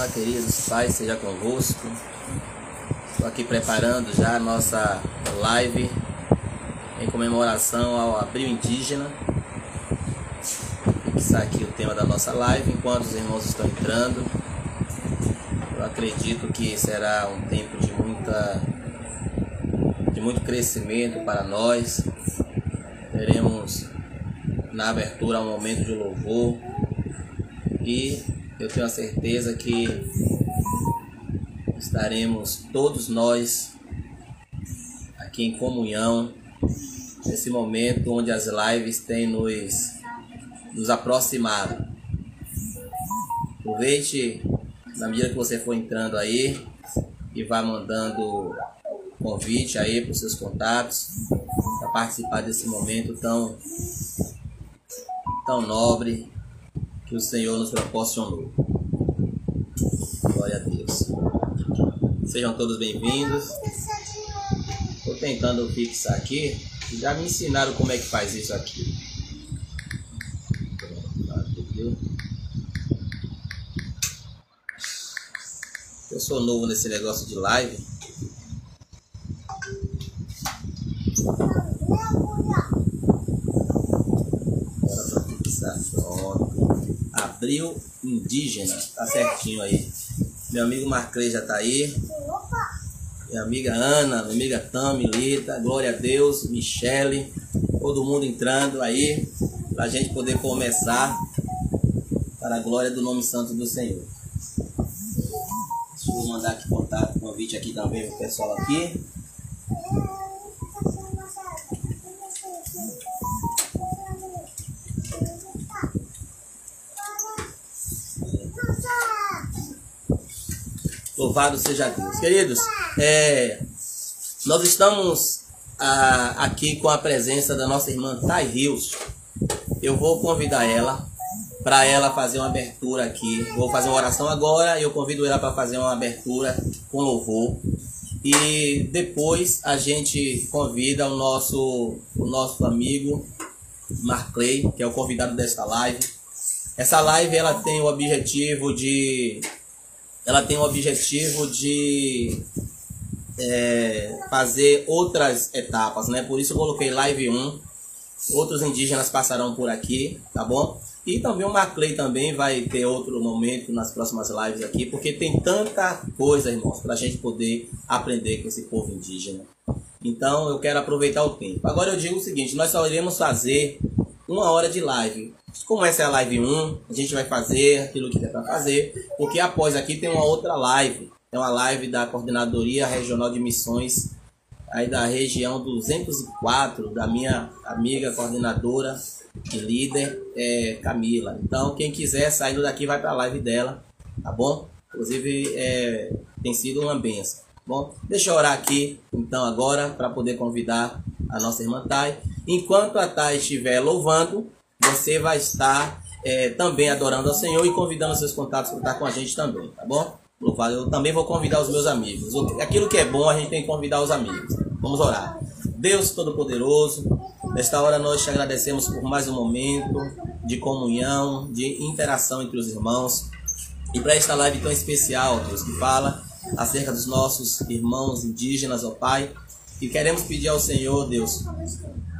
Olá, queridos, Pai seja convosco. Estou aqui preparando já a nossa live em comemoração ao Abril Indígena. Fixar aqui o tema da nossa live enquanto os irmãos estão entrando. Eu acredito que será um tempo de muita de muito crescimento para nós. Teremos na abertura um momento de louvor e eu tenho a certeza que estaremos todos nós aqui em comunhão nesse momento onde as lives têm nos, nos aproximado. Aproveite na medida que você for entrando aí e vá mandando convite aí para os seus contatos para participar desse momento tão tão nobre que o Senhor nos proporcionou. Glória a Deus. Sejam todos bem-vindos. Estou tentando fixar aqui. Já me ensinaram como é que faz isso aqui. Eu sou novo nesse negócio de live. Abril Indígena. Tá certinho aí. Meu amigo Marclay já tá aí. Minha amiga Ana, minha amiga Tami, Lita, glória a Deus, Michele, todo mundo entrando aí, pra gente poder começar para a glória do nome santo do Senhor. Deixa eu mandar aqui contato, convite aqui também pro pessoal aqui. Louvado seja Deus. Queridos, é, nós estamos ah, aqui com a presença da nossa irmã Thay Rios. Eu vou convidar ela para ela fazer uma abertura aqui. Vou fazer uma oração agora e eu convido ela para fazer uma abertura com louvor. E depois a gente convida o nosso, o nosso amigo Marclay, que é o convidado desta live. Essa live ela tem o objetivo de ela tem o objetivo de é, fazer outras etapas, né? Por isso eu coloquei live 1. Outros indígenas passarão por aqui, tá bom? E também o Maclay também vai ter outro momento nas próximas lives aqui, porque tem tanta coisa, irmãos, para a gente poder aprender com esse povo indígena. Então eu quero aproveitar o tempo. Agora eu digo o seguinte: nós só iremos fazer uma hora de live. Como essa é a live 1, a gente vai fazer aquilo que der para fazer, porque após aqui tem uma outra live. É uma live da Coordenadoria Regional de Missões aí da região 204, da minha amiga coordenadora e líder é, Camila. Então, quem quiser saindo daqui vai para a live dela, tá bom? Inclusive, é, tem sido uma benção. Tá bom, deixa eu orar aqui então agora para poder convidar a nossa irmã Thay. Enquanto a Thay estiver louvando, você vai estar é, também adorando ao Senhor e convidando seus contatos para estar com a gente também, tá bom? Louvado. Eu também vou convidar os meus amigos. Aquilo que é bom, a gente tem que convidar os amigos. Vamos orar. Deus Todo-Poderoso, nesta hora nós te agradecemos por mais um momento de comunhão, de interação entre os irmãos. E para esta live tão especial, Deus, que fala acerca dos nossos irmãos indígenas, ó Pai, e queremos pedir ao Senhor, Deus,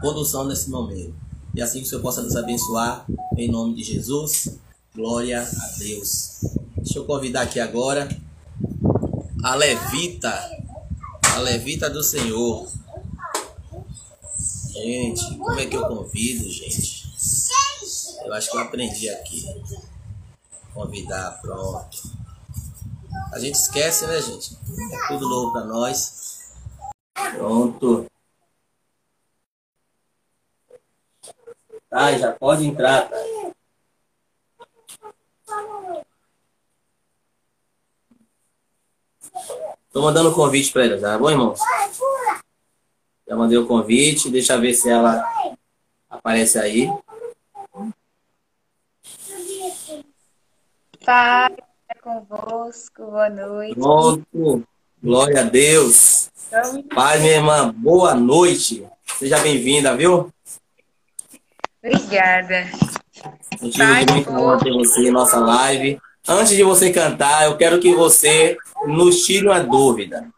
condução nesse momento. E assim que o Senhor possa nos abençoar, em nome de Jesus. Glória a Deus. Deixa eu convidar aqui agora a levita, a levita do Senhor. Gente, como é que eu convido, gente? Eu acho que eu aprendi aqui. Convidar, pronto. A gente esquece, né, gente? É tudo novo para nós. Pronto. Tá, já pode entrar, tá? Tô mandando convite para ela já, tá bom, irmão? Já mandei o convite, deixa eu ver se ela aparece aí. Pai, é convosco, boa noite. Pronto, glória a Deus. Pai, minha irmã, boa noite. Seja bem-vinda, viu? Obrigada. De muito honra ter você em nossa live. antes de você cantar, eu quero que você nos tire uma dúvida.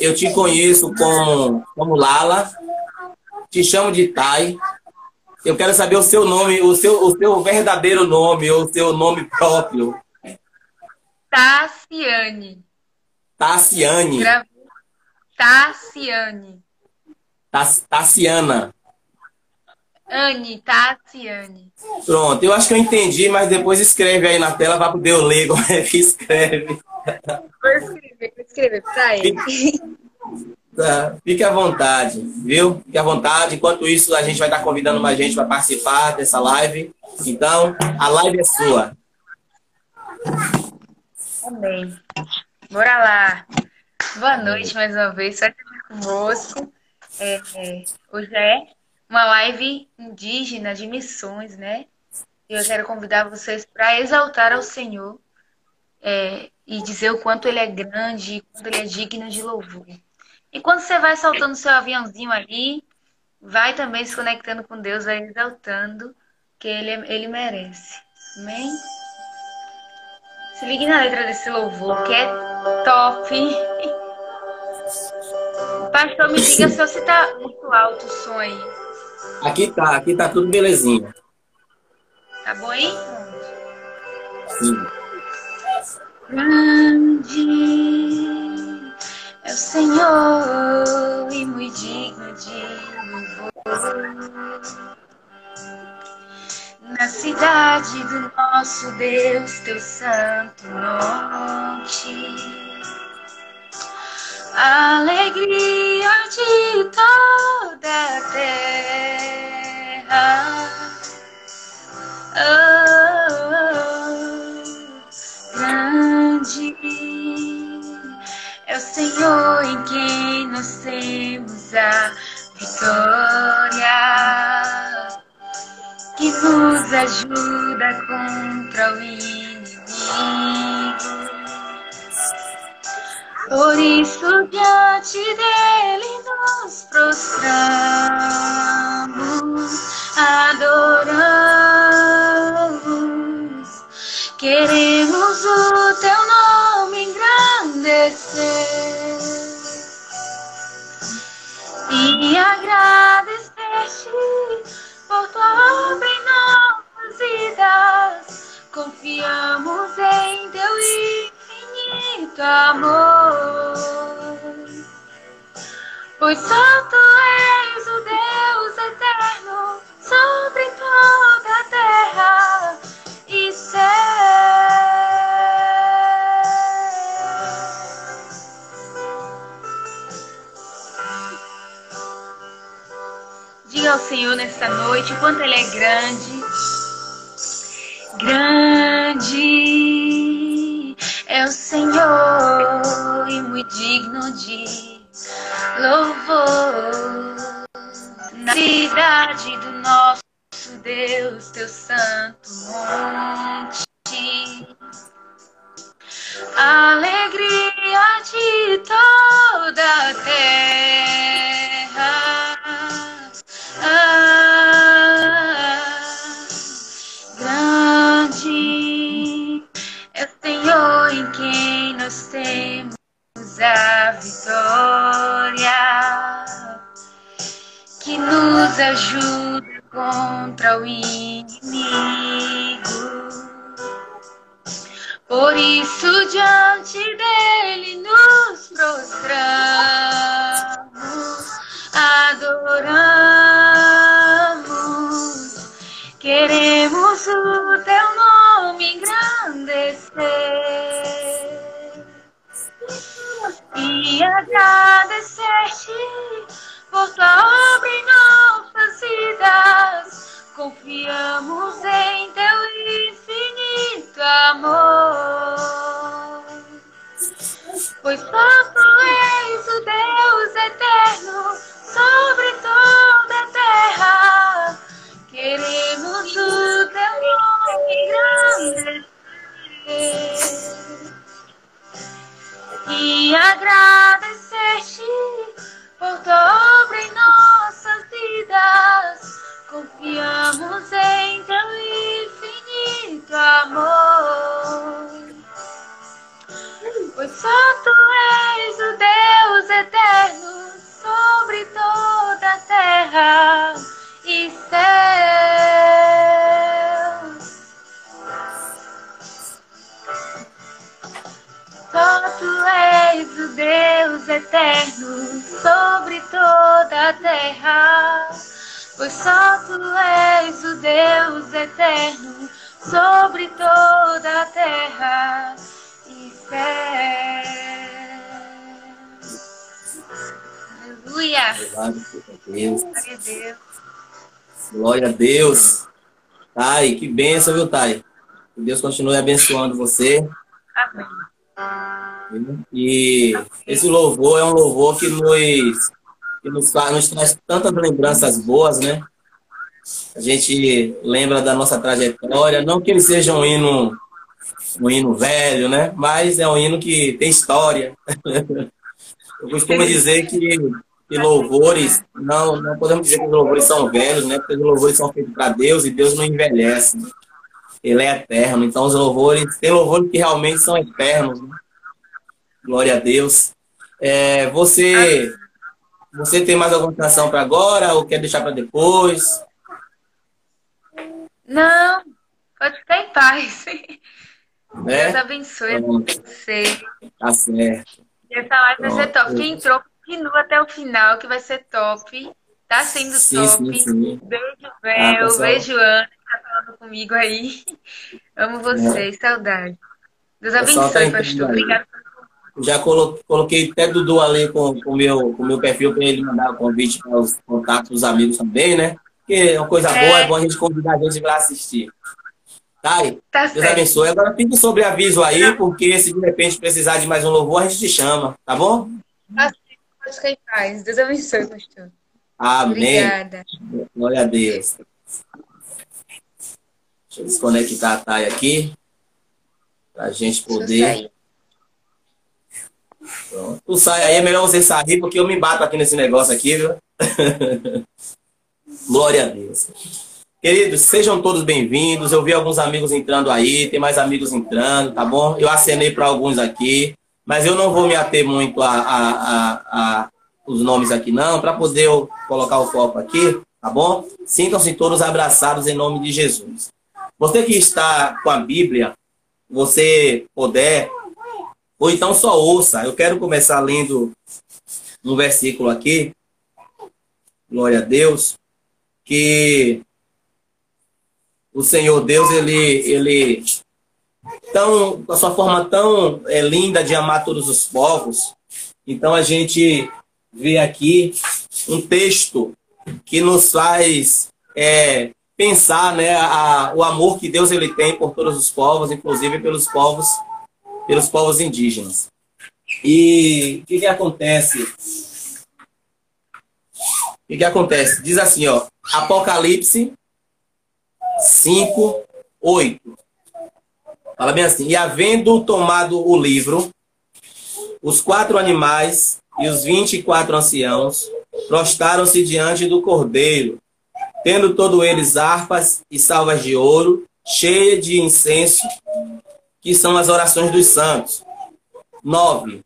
Eu te conheço como, como Lala, te chamo de Tai. Eu quero saber o seu nome, o seu, o seu verdadeiro nome, o seu nome próprio. Tassiane. Tassiane. Tassiane. Tassiana. Anne, Tassiane. Pronto, eu acho que eu entendi, mas depois escreve aí na tela para poder eu ler como é que escreve. Vou escrever, vou escrever para ele. Tá, fique à vontade, viu? Fique à vontade. Enquanto isso, a gente vai estar convidando mais gente para participar dessa live. Então, a live é sua. Amém. Bora lá. Boa noite mais uma vez. Só estar convosco. É, é, hoje é uma live indígena de missões, né? E eu quero convidar vocês para exaltar ao Senhor é, e dizer o quanto Ele é grande, o quanto Ele é digno de louvor. E quando você vai soltando seu aviãozinho ali, vai também se conectando com Deus, vai exaltando, que Ele, ele merece. Amém? Se ligue na letra desse louvor, que é top. Pastor, me diga se você tá muito alto o som aí. Aqui tá, aqui tá tudo belezinha. Tá bom aí? Sim. Grande é o Senhor e muito digno de louvor. Na cidade do nosso Deus, teu santo monte. Alegria de toda a terra. Oh, grande é o Senhor em quem nós temos a vitória, que nos ajuda contra o inimigo. Por isso, diante dele nos prostramos, adoramos, queremos o teu nome engrandecer e agradecer-te por tua obra em nossas vidas. Confiamos em teu infinito amor. Pois tu és o Deus eterno sobre toda a terra e céu. Diga ao Senhor nesta noite o quanto Ele é. Grande Glória a Deus. Thay, que bênção, viu, Thay? Que Deus continue abençoando você. Amém. E esse louvor é um louvor que nos, que nos, nos traz tantas lembranças boas, né? A gente lembra da nossa trajetória, não que ele seja um hino, um hino velho, né? Mas é um hino que tem história. Eu costumo dizer que, que louvores, não, não podemos dizer que os louvores são velhos, né? Porque os louvores são feitos para Deus e Deus não envelhece. Né? Ele é eterno. Então os louvores, tem louvores que realmente são eternos. Né? Glória a Deus. É, você, você tem mais alguma canção para agora ou quer deixar para depois? Não, pode ficar em paz. É? Deus abençoe você. Tá certo. Essa live vai ser top. Quem entrou, continua até o final, que vai ser top. Tá sendo sim, top. Sim, sim. Beijo, Bel. Ah, beijo, Ana, que tá falando comigo aí. Amo vocês, é. saudade. Deus abençoe, tá pastor. Obrigada já coloquei até Dudu ali com o com meu, com meu perfil para ele mandar o convite para os contatos dos amigos também, né? Porque é uma coisa é. boa, é bom a gente convidar a gente para assistir. Tá aí? Tá Deus certo. abençoe. Agora fique sobre aviso aí, porque se de repente precisar de mais um louvor, a gente te chama, tá bom? Tá Pode ficar em paz. Deus abençoe, pastor. Amém. Obrigada. Glória a Deus. Deixa eu desconectar a Thay aqui. Para a gente poder. Pronto. Tu sai aí, é melhor você sair, porque eu me bato aqui nesse negócio aqui, viu? Glória a Deus. Queridos, sejam todos bem-vindos. Eu vi alguns amigos entrando aí, tem mais amigos entrando, tá bom? Eu acenei para alguns aqui, mas eu não vou me ater muito a, a, a, a os nomes aqui, não, para poder eu colocar o foco aqui, tá bom? Sintam-se todos abraçados em nome de Jesus. Você que está com a Bíblia, você puder, ou então só ouça. Eu quero começar lendo um versículo aqui, glória a Deus, que o Senhor Deus, ele, ele tão, com a sua forma tão é, linda de amar todos os povos. Então a gente vê aqui um texto que nos faz é, pensar né, a, o amor que Deus ele tem por todos os povos, inclusive pelos povos, pelos povos indígenas. E o que, que acontece? O que, que acontece? Diz assim, ó, Apocalipse 5, 8. Fala bem assim: E havendo tomado o livro, os quatro animais e os vinte e quatro anciãos prostaram-se diante do cordeiro, tendo todos eles harpas e salvas de ouro, cheias de incenso, que são as orações dos santos. 9.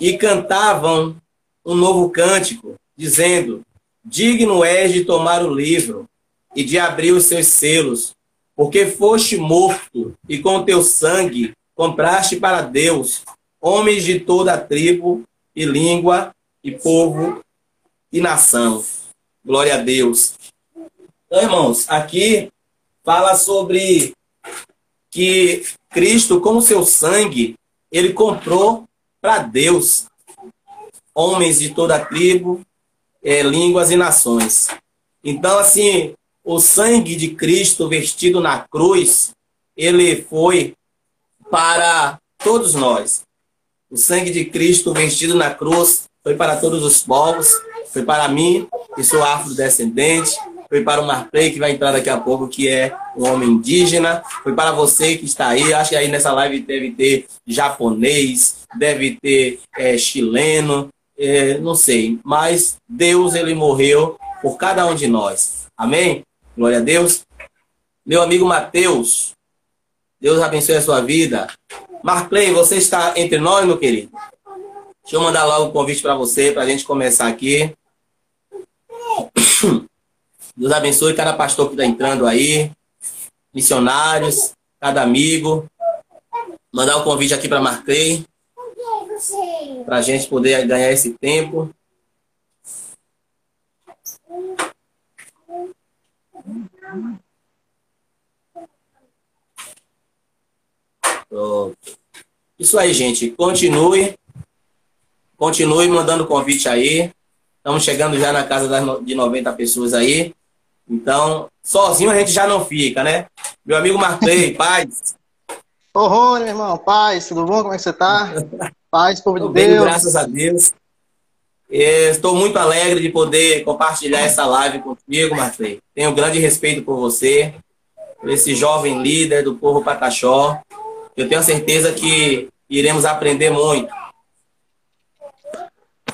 E cantavam um novo cântico, dizendo: Digno és de tomar o livro e de abrir os seus selos, porque foste morto e com teu sangue compraste para Deus homens de toda a tribo e língua e povo e nação. Glória a Deus. Então, irmãos, aqui fala sobre que Cristo, com o seu sangue, ele comprou para Deus homens de toda a tribo, é, línguas e nações. Então, assim, o sangue de Cristo vestido na cruz, ele foi para todos nós. O sangue de Cristo vestido na cruz foi para todos os povos, foi para mim, que sou afrodescendente, foi para o Marplay, que vai entrar daqui a pouco, que é um homem indígena, foi para você que está aí, acho que aí nessa live deve ter japonês, deve ter é, chileno, é, não sei, mas Deus ele morreu por cada um de nós. Amém? Glória a Deus. Meu amigo Mateus, Deus abençoe a sua vida. Marclay, você está entre nós, meu querido? Deixa eu mandar logo um convite para você, para a gente começar aqui. Deus abençoe cada pastor que está entrando aí, missionários, cada amigo. Mandar um convite aqui para Marclay, para a gente poder ganhar esse tempo. Pronto. Isso aí, gente. Continue. Continue mandando convite aí. Estamos chegando já na casa de 90 pessoas aí. Então, sozinho a gente já não fica, né? Meu amigo Marclay, paz. Ô, Rony, meu irmão, paz, tudo bom? Como é que você tá? Paz, povo de bem, Deus. graças a Deus. Estou muito alegre de poder compartilhar essa live contigo, Marclay. Tenho grande respeito por você, por esse jovem líder do povo Pataxó. Eu tenho certeza que iremos aprender muito.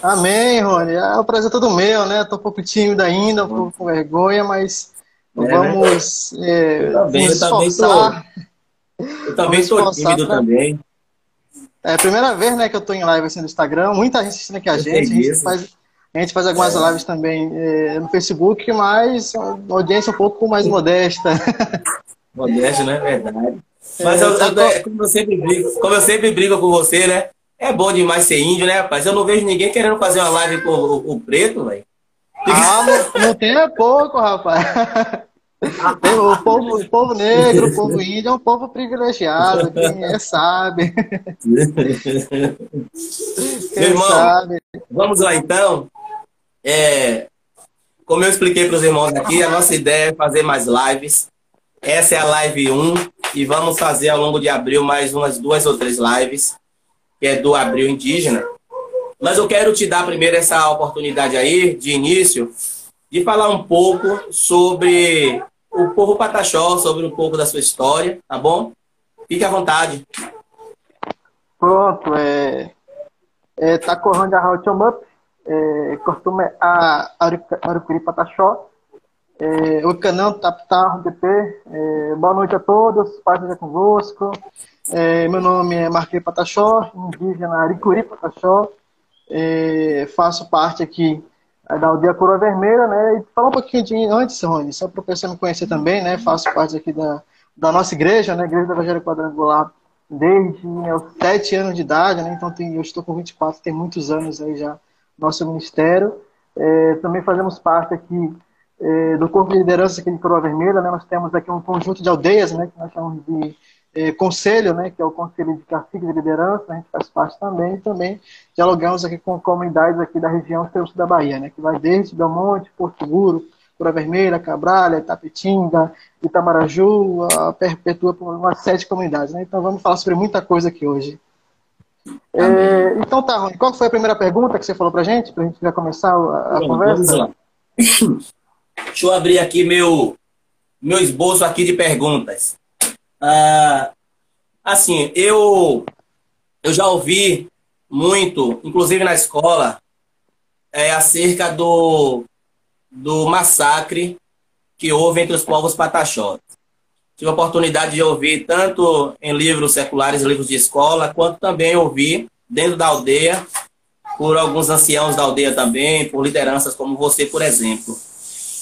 Amém, Rony. É, o prazer é todo meu, né? Estou um pouco tímido ainda, um pouco com vergonha, mas é, vamos né? é, eu também, nos esforçar. Eu também estou tímido pra... também. É a primeira vez né, que eu estou em live assim, no Instagram, muita gente assistindo aqui a gente. A gente, faz, a gente faz algumas é. lives também é, no Facebook, mas uma audiência um pouco mais modesta. Modesta, né? Verdade. Mas eu, eu, como, eu sempre brigo, como eu sempre brigo com você, né? É bom demais ser índio, né, rapaz? Eu não vejo ninguém querendo fazer uma live com o, o preto, velho. Ah, não, não tem é pouco, rapaz. O povo, o povo negro, o povo índio é um povo privilegiado, quem é sabe. Quem irmão, sabe. vamos lá então. É, como eu expliquei para os irmãos aqui, a nossa ideia é fazer mais lives. Essa é a live 1 e vamos fazer ao longo de abril mais umas duas ou três lives que é do Abril Indígena. Mas eu quero te dar primeiro essa oportunidade aí, de início, de falar um pouco sobre o povo Pataxó, sobre um pouco da sua história, tá bom? Fique à vontade. Pronto, é. é tá a Rauchomup, é, costume a Arupiri Pataxó, é, o canal Taptar DP. É, boa noite a todos, paz seja convosco. É, meu nome é Marquei Pataxó, indígena Aricuri Pataxó. É, faço parte aqui da aldeia Coroa Vermelha, né? E falar um pouquinho de antes, Rony, só para o pessoal me conhecer também, né? Faço parte aqui da, da nossa igreja, né? Igreja do Evangelho Quadrangular, desde meus sete anos de idade, né? Então tem, eu estou com 24, tem muitos anos aí já nosso ministério. É, também fazemos parte aqui é, do corpo de liderança aqui de Coroa Vermelha, né? Nós temos aqui um conjunto de aldeias, né? Que nós chamamos de é, conselho, né, que é o Conselho de Cacique de Liderança, a gente faz parte também, e também dialogamos aqui com comunidades aqui da região centro da Bahia, né, que vai desde Belmonte, Porto Seguro, Cura Vermelha, Cabralha, Itapetinga, Itamaraju, a Perpetua, umas sete comunidades. Né? Então vamos falar sobre muita coisa aqui hoje. É, então tá, Rony, qual foi a primeira pergunta que você falou pra gente, pra gente já começar a, a Bom, conversa? Vamos lá. Deixa eu abrir aqui meu, meu esboço aqui de perguntas. Ah, assim, eu, eu já ouvi muito, inclusive na escola, é, acerca do, do massacre que houve entre os povos pataxós. Tive a oportunidade de ouvir tanto em livros seculares, livros de escola, quanto também ouvi dentro da aldeia, por alguns anciãos da aldeia também, por lideranças como você, por exemplo.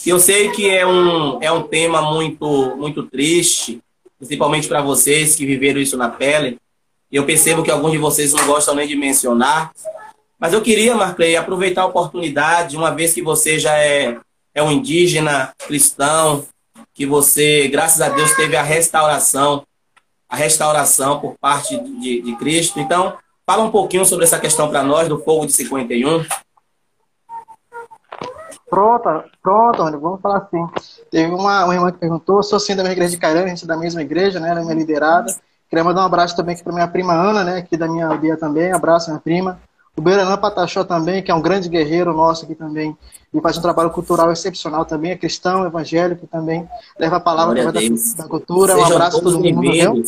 Eu sei que é um, é um tema muito, muito triste, principalmente para vocês que viveram isso na pele. Eu percebo que alguns de vocês não gostam nem de mencionar. Mas eu queria, Marclay, aproveitar a oportunidade, uma vez que você já é, é um indígena cristão, que você, graças a Deus, teve a restauração, a restauração por parte de, de Cristo. Então, fala um pouquinho sobre essa questão para nós do fogo de 51. Pronto, pronto, Rony, vamos falar assim. Teve uma, uma irmã que perguntou, sou sim da minha igreja de Cairão, a gente é da mesma igreja, né? Ela é minha liderada. Queria mandar um abraço também aqui para minha prima Ana, né? Aqui da minha aldeia também. Abraço, minha prima. O Beranã Pataxó também, que é um grande guerreiro nosso aqui também. E faz um trabalho cultural excepcional também, é cristão, evangélico também. Leva a palavra da, da, cultura. Sejam um abraço a todo mundo?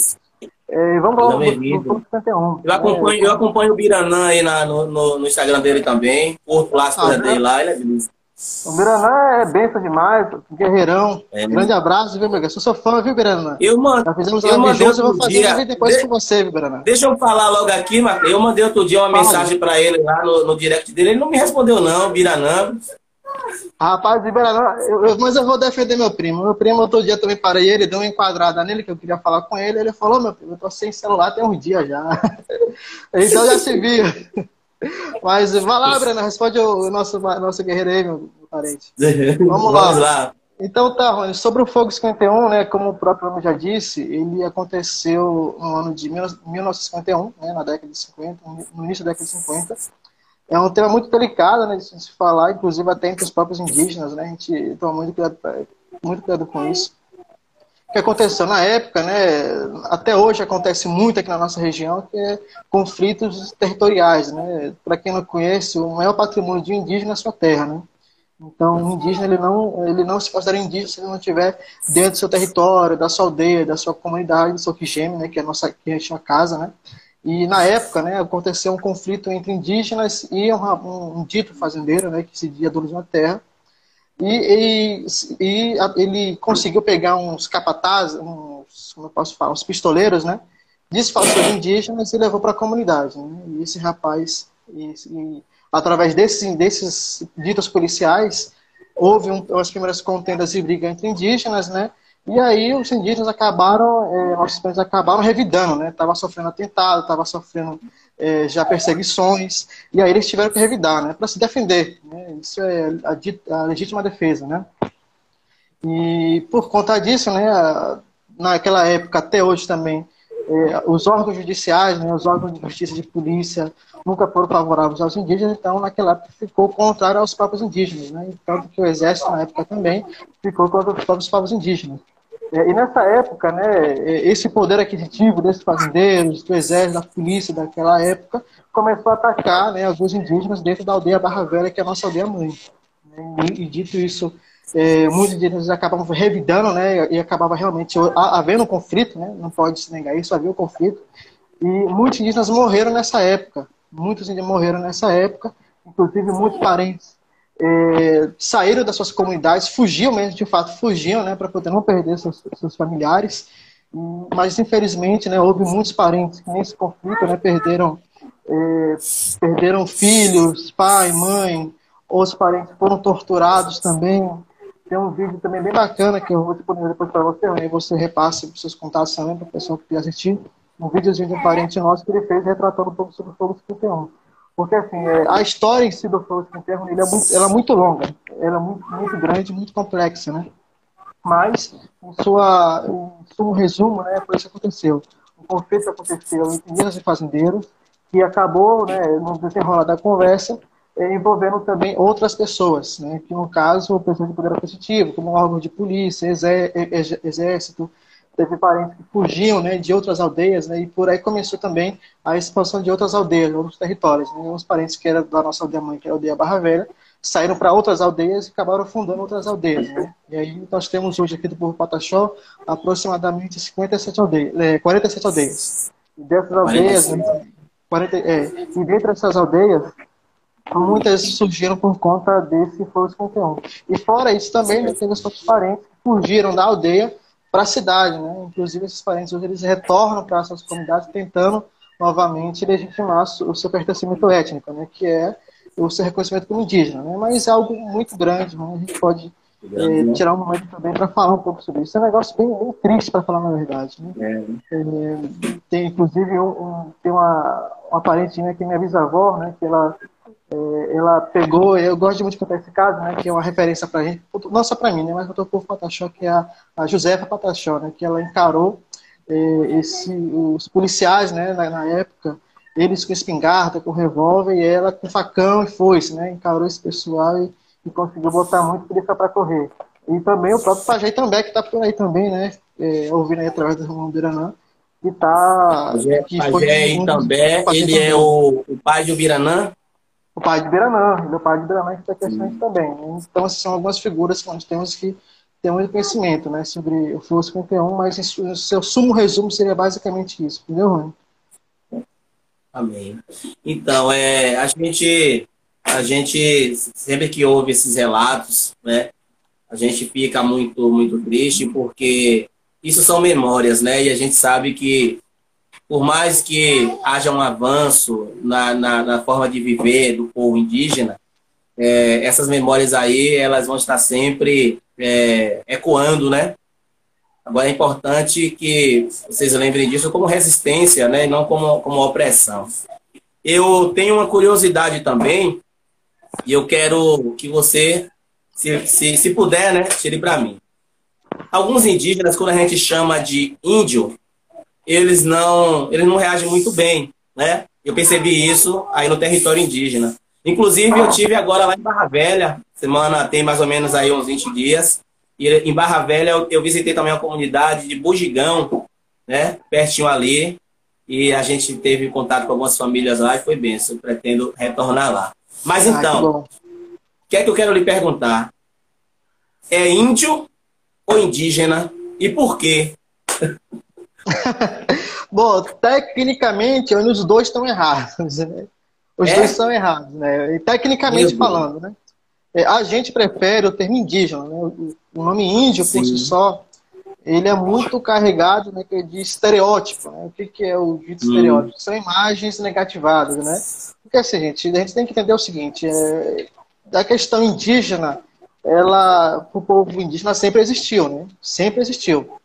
É, vamos lá, vamos 51. Eu acompanho, é, eu acompanho o Biranã aí na, no, no, Instagram dele também. Curto lá as ah, coisas dele lá, ele é beleza. O Biranã é benção demais, guerreirão. É. Grande abraço, viu, meu? Eu sou fã, viu, Biranã? Eu, mando. Já fizemos eu mandei juntos, eu vou fazer dia, depois de... com você, viu, Biranã? Deixa eu falar logo aqui, Marcos. Eu mandei outro dia uma Fala. mensagem para ele lá no, no, direct dele. Ele não me respondeu, não, Biranã. Rapaz, Biranã, eu, eu, mas eu vou defender meu primo. Meu primo, outro dia também parei ele, deu uma enquadrada nele, que eu queria falar com ele. Ele falou, meu primo, eu tô sem celular tem uns dias já. então já se viu. Mas vai lá, Breno, responde o nosso, nosso guerreiro aí, meu parente. Vamos, Vamos lá. Então tá, Rony, sobre o Fogo 51, né, como o próprio nome já disse, ele aconteceu no ano de 1951, né, na década de 50, no início da década de 50. É um tema muito delicado, né, de se falar, inclusive até entre os próprios indígenas, né, a gente toma muito cuidado, muito cuidado com isso que aconteceu na época, né, até hoje acontece muito aqui na nossa região, que é conflitos territoriais, né? Para quem não conhece, o maior patrimônio de um indígena é a sua terra, né? Então, o indígena ele não, ele não se considera indígena se ele não estiver dentro do seu território, da sua aldeia, da sua comunidade, do seu quigeme, né, que é a nossa que a gente chama casa, né? E na época, né, aconteceu um conflito entre indígenas e um, um, um dito fazendeiro, né, que se dia dono de uma terra, e, e, e, ele conseguiu pegar uns capatazes, uns, como eu posso falar, uns pistoleiros, né? Disfarçou de indígenas e levou para a comunidade. Né? E esse rapaz, e, e, através desses, desses ditos policiais, houve um, as primeiras contendas e brigas entre indígenas, né? E aí os indígenas acabaram, é, países acabaram revidando, né? Tava sofrendo atentado, tava sofrendo é, já perseguições, e aí eles tiveram que revidar, né? Para se defender. Né? Isso é a, a, legítima defesa, né? E por conta disso, né? Naquela época, até hoje também, é, os órgãos judiciais, né, os órgãos de justiça de polícia nunca foram favoráveis aos indígenas, então naquela época ficou contrário aos próprios indígenas, né? Tanto que o exército na época também ficou contra os próprios povos indígenas. É, e nessa época, né, esse poder aquisitivo desses fazendeiros, do exército, da polícia daquela época, começou a atacar né, alguns indígenas dentro da aldeia Barra Velha, que é a nossa aldeia mãe. E, e dito isso, é, muitos indígenas acabavam revidando, né, e acabava realmente havendo um conflito, né, não pode se negar isso, havia um conflito, e muitos indígenas morreram nessa época, muitos indígenas morreram nessa época, inclusive muitos parentes é, saíram das suas comunidades, fugiam mesmo, de fato, fugiam, né, para poder não perder seus, seus familiares. Mas, infelizmente, né, houve muitos parentes que nesse conflito né, perderam, é, perderam filhos, pai, mãe, outros parentes foram torturados também. Tem um vídeo também bem bacana que eu vou disponibilizar depois para você, aí você repasse os seus contatos também para a pessoa que assistir. Um videozinho de um parente nosso que ele fez retratando um pouco sobre o Fogo 51. Porque assim, é, a história em si do Sem Terra é muito, ela é muito longa, ela é muito, muito grande, muito complexa, né? Mas, em sua, em sumo resumo, né, foi isso que aconteceu. O conflito aconteceu entre Minas e fazendeiros, que acabou, né, no desenrolar da conversa, é, envolvendo também outras pessoas, né, que no caso, pessoas de poder aquisitivo, como órgãos de polícia, exército, teve parentes que fugiam né, de outras aldeias, né, e por aí começou também a expansão de outras aldeias, outros territórios. Né, uns parentes que eram da nossa aldeia mãe, que é a aldeia Barra Velha, saíram para outras aldeias e acabaram fundando outras aldeias. Né? E aí nós temos hoje aqui do povo Pataxó aproximadamente 57 aldeias, é, 47 aldeias. E dessas aldeias, 40, é, e dentre essas aldeias, muitas surgiram por conta desse Fogo 51. E fora isso também, né, temos outros parentes que fugiram da aldeia para a cidade, né? Inclusive esses parentes hoje eles retornam para suas comunidades tentando novamente legitimar o seu pertencimento étnico, né? Que é o seu reconhecimento como indígena, né? Mas é algo muito grande, né? a gente pode é, tirar um momento também para falar um pouco sobre isso. É um negócio bem, bem triste para falar na verdade. Né? É. É, tem inclusive um, um, tem uma, uma parente minha que é minha bisavó, né? Que ela é, ela pegou, eu gosto muito de contar esse caso, né, que é uma referência para a gente, não só para mim, né, mas para o povo Pataxó, que é a, a Josefa Pataxó, né, que ela encarou é, esse, os policiais, né, na, na, época, eles com espingarda, com revólver, e ela com facão e foice, né, encarou esse pessoal e, e conseguiu botar muito polícia para correr. E também o próprio Pajé também, que está por aí também, né, é, ouvindo aí através do Romão Biranã, que está... Pajé, Pajé um também, ele é o, o pai de Ubiranã? O pai de Biranã, o pai de Biranã está questões também. Né? Então, essas são algumas figuras que nós temos que ter um conhecimento né, sobre o Flow 51, mas o seu sumo resumo seria basicamente isso, entendeu, Rony? Amém. Então, é, a gente a gente, sempre que ouve esses relatos, né, a gente fica muito, muito triste, porque isso são memórias, né? E a gente sabe que, por mais que haja um avanço na, na, na forma de viver do povo indígena, é, essas memórias aí, elas vão estar sempre é, ecoando, né? Agora é importante que vocês lembrem disso como resistência, né? E não como, como opressão. Eu tenho uma curiosidade também, e eu quero que você, se, se, se puder, né, tire para mim. Alguns indígenas, quando a gente chama de índio, eles não, eles não reagem muito bem, né? Eu percebi isso aí no território indígena. Inclusive, eu tive agora lá em Barra Velha, semana tem mais ou menos aí uns 20 dias, e em Barra Velha eu, eu visitei também a comunidade de Bugigão, né? Pertinho ali, e a gente teve contato com algumas famílias lá e foi bem. Eu pretendo retornar lá. Mas então, o que é que eu quero lhe perguntar? É índio ou indígena e por quê? Bom, tecnicamente, os dois estão errados. Né? Os é? dois estão errados, né? E, tecnicamente falando, né? É, a gente prefere o termo indígena, né? O nome índio, Sim. por si só, ele é muito carregado né, de estereótipo. Né? O que, que é o dito hum. estereótipo? São imagens negativadas, né? Porque assim, gente, a gente tem que entender o seguinte, é, a questão indígena, ela, o povo indígena sempre existiu, né? Sempre existiu.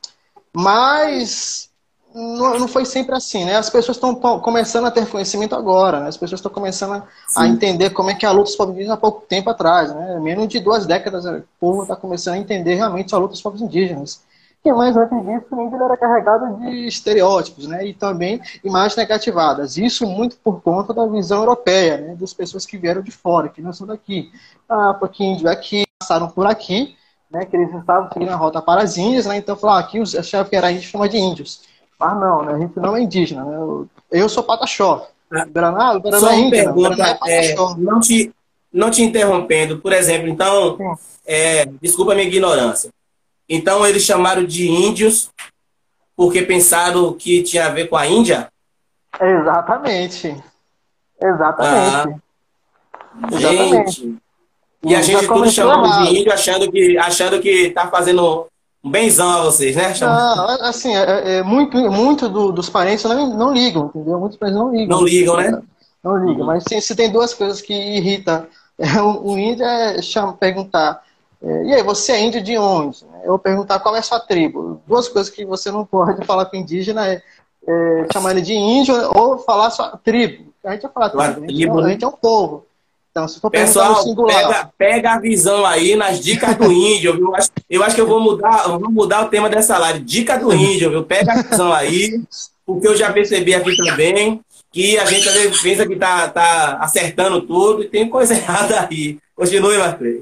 Mas não, não foi sempre assim, né? As pessoas estão começando a ter conhecimento agora, né? As pessoas estão começando a, a, entender como é que a luta dos povos indígenas há pouco tempo atrás, né? Menos de duas décadas, o povo está começando a entender realmente a luta dos povos indígenas que mais antes disso o índio era carregado de estereótipos, né? E também imagens negativadas. Isso muito por conta da visão europeia, né? Das pessoas que vieram de fora, que não são daqui. Ah, porque índio aqui, passaram por aqui, né? Que eles estavam seguindo a rota para as Índias, né? Então falaram, ah, aqui os achavam que era índio, chama de índios. Mas não, né? A gente não é indígena, né? Eu, eu sou pataxó. Ah, Beraná, o Beraná Só é índio, pergunta, é, é não, te, não te interrompendo, por exemplo, então, é, desculpa a minha ignorância. Então eles chamaram de índios porque pensaram que tinha a ver com a Índia? Exatamente. Exatamente. Ah, Exatamente. Gente. E a gente tudo chamando de índio achando que achando que tá fazendo um benzão a vocês, né? Não, assim, é, é, é, muito, muito do, dos parentes não, não ligam, entendeu? Muitos parentes não ligam. Não ligam, né? Não ligam, mas se, se tem duas coisas que irritam é, o, o índio é chama, perguntar é, e aí, você é índio de onde? Eu perguntar qual é a sua tribo. Duas coisas que você não pode falar com indígena é, é chamar ele de índio ou falar sua tribo. A gente vai falar tribo, a gente, é, a gente é um povo. Então, se for Pessoal, singular... pega, pega, a visão aí nas dicas do índio, viu? Eu acho, eu acho que eu vou mudar, eu vou mudar o tema dessa live. Dica do índio, viu? Pega a visão aí, porque eu já percebi aqui também que a gente às vezes pensa que tá, tá acertando tudo e tem coisa errada aí. Continue, Marcos.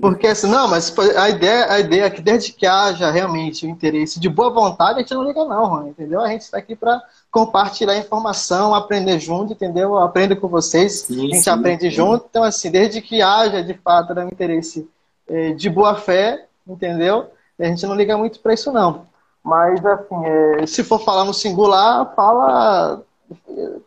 Porque assim, não, mas a ideia, a ideia é que desde que haja realmente o interesse de boa vontade, a gente não liga não, Rony, entendeu? A gente está aqui para compartilhar informação, aprender junto, entendeu? Eu aprendo com vocês, sim, a gente sim, aprende sim. junto. Então, assim, desde que haja de fato um interesse eh, de boa fé, entendeu? A gente não liga muito para isso não. Mas, assim, é, se for falar no singular, fala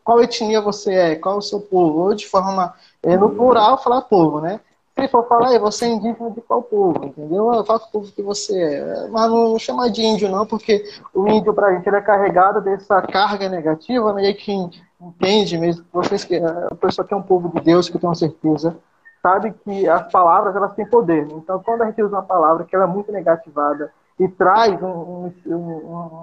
qual etnia você é, qual é o seu povo. Ou de forma, no plural, falar povo, né? Se for falar, você é indígena de qual povo, entendeu? Qual povo que você é. Mas não chama de índio, não, porque o índio, pra gente, ele é carregado dessa carga negativa, né? E quem entende mesmo, vocês que a pessoa que é um povo de Deus, que eu tenho certeza, sabe que as palavras, elas têm poder. Então, quando a gente usa uma palavra que ela é muito negativada e traz um, um,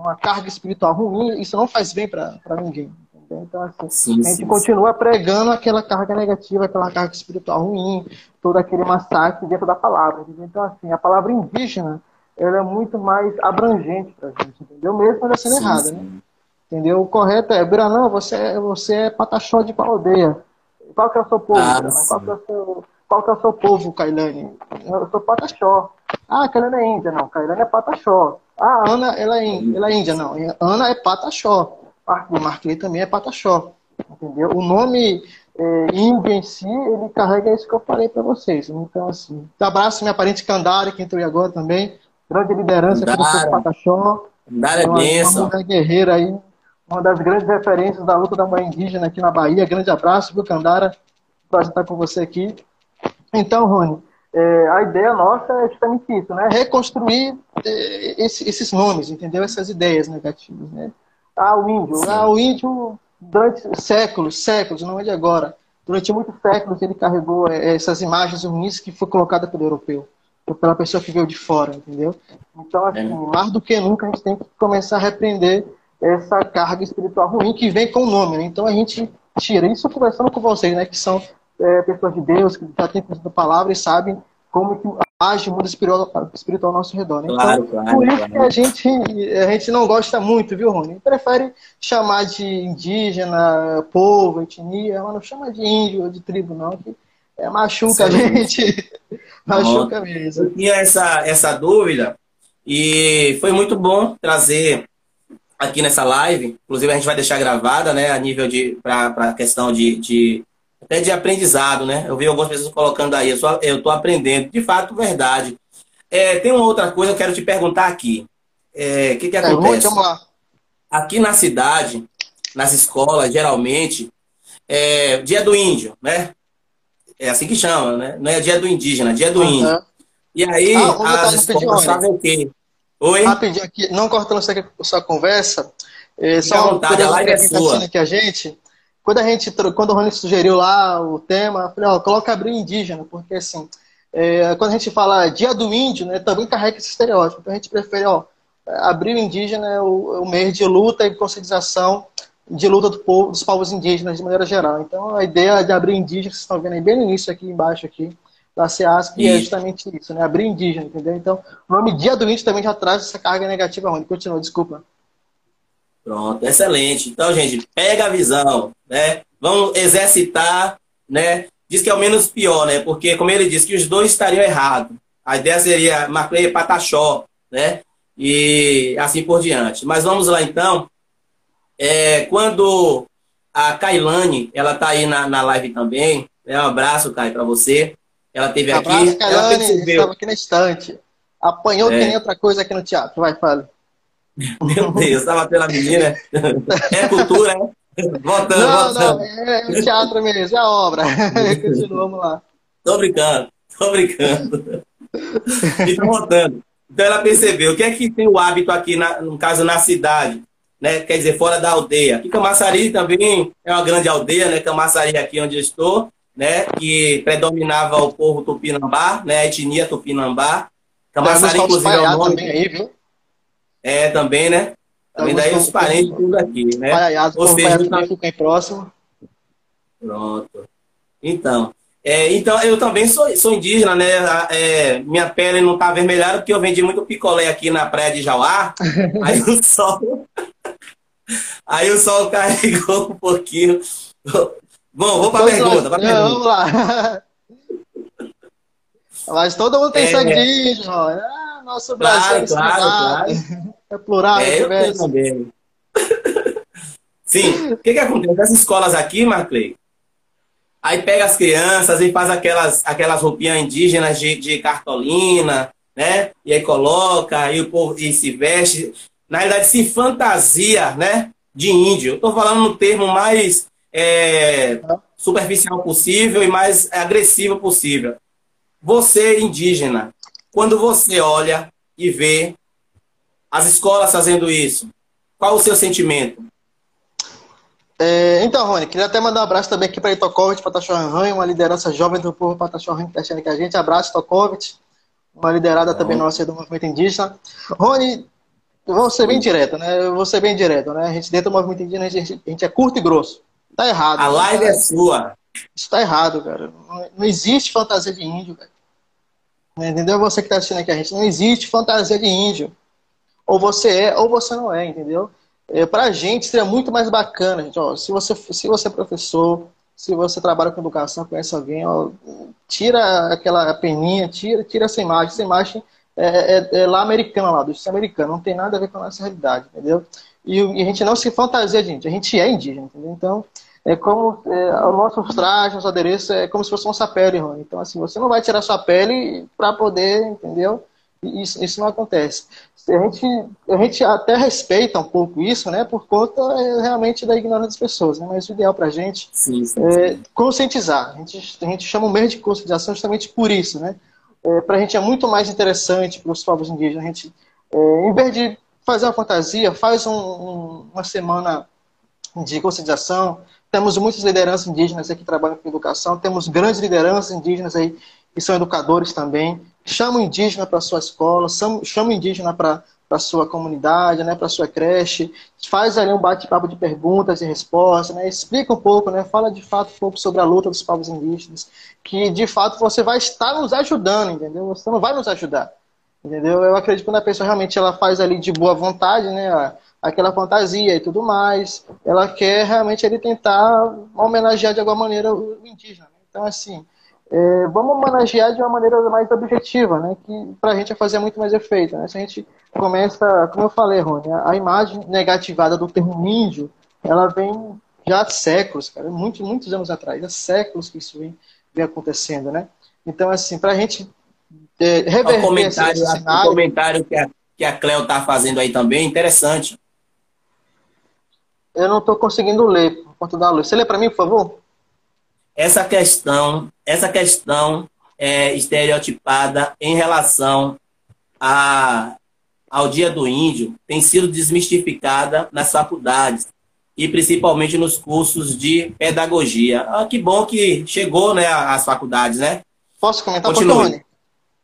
uma carga espiritual ruim, isso não faz bem para ninguém. Então, assim, sim, a gente sim, continua sim. pregando aquela carga negativa, aquela carga espiritual ruim, todo aquele massacre dentro da palavra. Então, assim, a palavra indígena, ela é muito mais abrangente para a gente, entendeu? Mesmo ela sendo errada, né? Entendeu? O correto é, Biranã, você, é, você é pataxó de qual aldeia? Qual que é o seu povo? Ah, qual, que é o seu, qual que é o seu povo, Kailane? Eu sou pataxó. Ah, Kailane é índia. Não, Kailane é pataxó. Ah, Ana, ela é, ela é índia. Não, Ana é pataxó o Markley também é Pataxó. Entendeu? O nome é, índio em si, ele carrega isso que eu falei para vocês. Então, assim, um abraço minha parente Candara, que entrou agora também. Grande liderança aqui do Pataxó. Candara é benção. Uma guerreira aí, uma das grandes referências da luta da mãe indígena aqui na Bahia. Grande abraço, viu, Candara? prazer estar com você aqui. Então, Rony, é, a ideia nossa é justamente isso, né? Reconstruir é, esse, esses nomes, entendeu? Essas ideias negativas, né? Ah, o índio. Ah, o índio, durante séculos, séculos, não é de agora. Durante muitos séculos ele carregou é, essas imagens ruins que foi colocada pelo europeu, pela pessoa que veio de fora, entendeu? Então, assim, é. mais do que nunca a gente tem que começar a repreender essa carga espiritual ruim que vem com o nome, né? Então a gente tira isso conversando com vocês, né? Que são é, pessoas de Deus, que já têm conhecido a palavra e sabem como que age o mundo espiritual, espiritual ao nosso redor. Né? Claro, então, claro, por isso claro. que a gente, a gente não gosta muito, viu, Rony? Prefere chamar de indígena, povo, etnia, mas não chama de índio ou de tribo, não, que é machuca a gente. machuca mesmo. Eu tinha essa, essa dúvida e foi muito bom trazer aqui nessa live. Inclusive, a gente vai deixar gravada, né, a nível de, para a questão de, de até de aprendizado, né? Eu vi algumas pessoas colocando aí, eu estou aprendendo. De fato, verdade. É, tem uma outra coisa que eu quero te perguntar aqui. O é, que, que acontece? Vamos lá. Aqui na cidade, nas escolas, geralmente, é dia do índio, né? É assim que chama, né? Não é dia do indígena, é dia do uhum. índio. E aí, ah, as escolas fazem o quê? Oi? Rapidinho aqui, não cortando a sua conversa, é, só vontade, a live é sua. aqui a gente, quando a gente, quando o Rony sugeriu lá o tema, eu falei, ó, coloca abril indígena, porque assim, é, quando a gente fala dia do índio, né, também carrega esse estereótipo. Então a gente prefere, ó, abril indígena é o, o mês de luta e conscientização de luta do povo, dos povos indígenas de maneira geral. Então a ideia de abril indígena, vocês estão vendo aí bem no início aqui embaixo aqui, da CEASP, é justamente isso, né? Abril indígena, entendeu? Então o nome dia do índio também já traz essa carga negativa, Rony. Continua, desculpa. Pronto, excelente. Então, gente, pega a visão, né? Vamos exercitar, né? Diz que é o menos pior, né? Porque, como ele disse, que os dois estariam errados. A ideia seria Macleia e Pataxó, né? E assim por diante. Mas vamos lá, então. É, quando a Kailane, ela tá aí na, na live também, né? um abraço, Kai, para você. Ela teve um abraço, aqui. Kailane, estava aqui na estante. Apanhou é. que nem outra coisa aqui no teatro. Vai, fala. Meu Deus, tava pela menina. É cultura, né? Voltando, não, voltando. Não, é, é teatro mesmo, é a obra. Continuamos lá. Tô brincando, tô brincando. Então, voltando. Então, ela percebeu. O que é que tem o hábito aqui, na, no caso, na cidade? Né? Quer dizer, fora da aldeia. Aqui, Camaçari também é uma grande aldeia, né? Camaçari, aqui onde eu estou, né? Que predominava o povo tupinambá, né? A etnia tupinambá. Camaçari, inclusive, é o nome. Também aí, viu? É, também, né? Também daí os parentes tudo aqui, né? Paiaiado, Ou seja, tá... fica próximo. Pronto. Então, é, então eu também sou, sou indígena, né? É, minha pele não tá avermelhada porque eu vendi muito picolé aqui na praia de Jauá. aí o sol. aí o sol carregou um pouquinho. Bom, vou para a pergunta. Pra pergunta. Vamos lá. Mas todo mundo tem é, sangue indígena. Ah, nosso Brasil claro, é claro, claro. É plural, é, eu tenho também. Sim, o que, que acontece? As escolas aqui, Marclay, aí pega as crianças e faz aquelas, aquelas roupinhas indígenas de, de cartolina, né? E aí coloca, e o povo e se veste. Na verdade, se fantasia, né? De índio. Eu tô falando no termo mais é, superficial possível e mais agressivo possível. Você, indígena, quando você olha e vê as escolas fazendo isso, qual o seu sentimento? É, então, Rony, queria até mandar um abraço também aqui para Itokovic, Patachorran, uma liderança jovem do povo Patachorran que está achando aqui a gente. Abraço, Itokovic, uma liderada também nossa do movimento indígena. Rony, vou ser bem direto, né? vou ser bem direto, né? A gente dentro do movimento indígena, a gente, a gente é curto e grosso. Tá errado. A live é sua. Isso tá errado, cara. Não existe fantasia de índio, cara. Entendeu? Você que está assistindo aqui a gente, não existe fantasia de índio. Ou você é, ou você não é, entendeu? É, para a gente seria muito mais bacana, gente. Ó, se, você, se você é professor, se você trabalha com educação, conhece alguém, ó, tira aquela peninha, tira, tira essa imagem. Essa imagem é, é, é lá americana, lá, do sistema americano, não tem nada a ver com a nossa realidade, entendeu? E, e a gente não se fantasia, gente, a gente é indígena, entendeu? Então, é como é, o nosso traje, nosso adereço é como se fosse nossa pele, Rony. Então, assim, você não vai tirar sua pele para poder, entendeu? Isso, isso não acontece. A gente, a gente até respeita um pouco isso, né, por conta é, realmente da ignorância das pessoas, né, mas o ideal para a gente sim, sim, é conscientizar. A gente, a gente chama o meio de conscientização justamente por isso, né, é, para a gente é muito mais interessante para os povos indígenas. A gente, é, em vez de fazer uma fantasia, faz um, um, uma semana de conscientização. Temos muitas lideranças indígenas aqui que trabalham com educação, temos grandes lideranças indígenas aí que são educadores também. Chama o indígena para sua escola, chama o indígena para a sua comunidade, né, para sua creche, faz ali um bate-papo de perguntas e respostas, né, explica um pouco, né, fala de fato um pouco sobre a luta dos povos indígenas, que de fato você vai estar nos ajudando, entendeu? Você não vai nos ajudar, entendeu? Eu acredito que quando a pessoa realmente ela faz ali de boa vontade, né, aquela fantasia e tudo mais, ela quer realmente ele tentar homenagear de alguma maneira o indígena. Né? Então, assim, é, vamos homenagear de uma maneira mais objetiva, né? Que para a gente vai fazer muito mais efeito, né? Se a gente começa, como eu falei, Rony, a imagem negativada do termo índio, ela vem já há séculos, cara, muitos, muitos anos atrás, há séculos que isso vem, vem acontecendo, né? Então, assim, para a gente é, reverter o comentário, esse cenário... O comentário que a, que a Cleo está fazendo aí também, interessante. Eu não estou conseguindo ler, por conta da luz. Você lê para mim, por favor? essa questão, essa questão é, estereotipada em relação a, ao Dia do Índio tem sido desmistificada nas faculdades e principalmente nos cursos de pedagogia. Ah, que bom que chegou né, às faculdades, né? Posso comentar, Continue.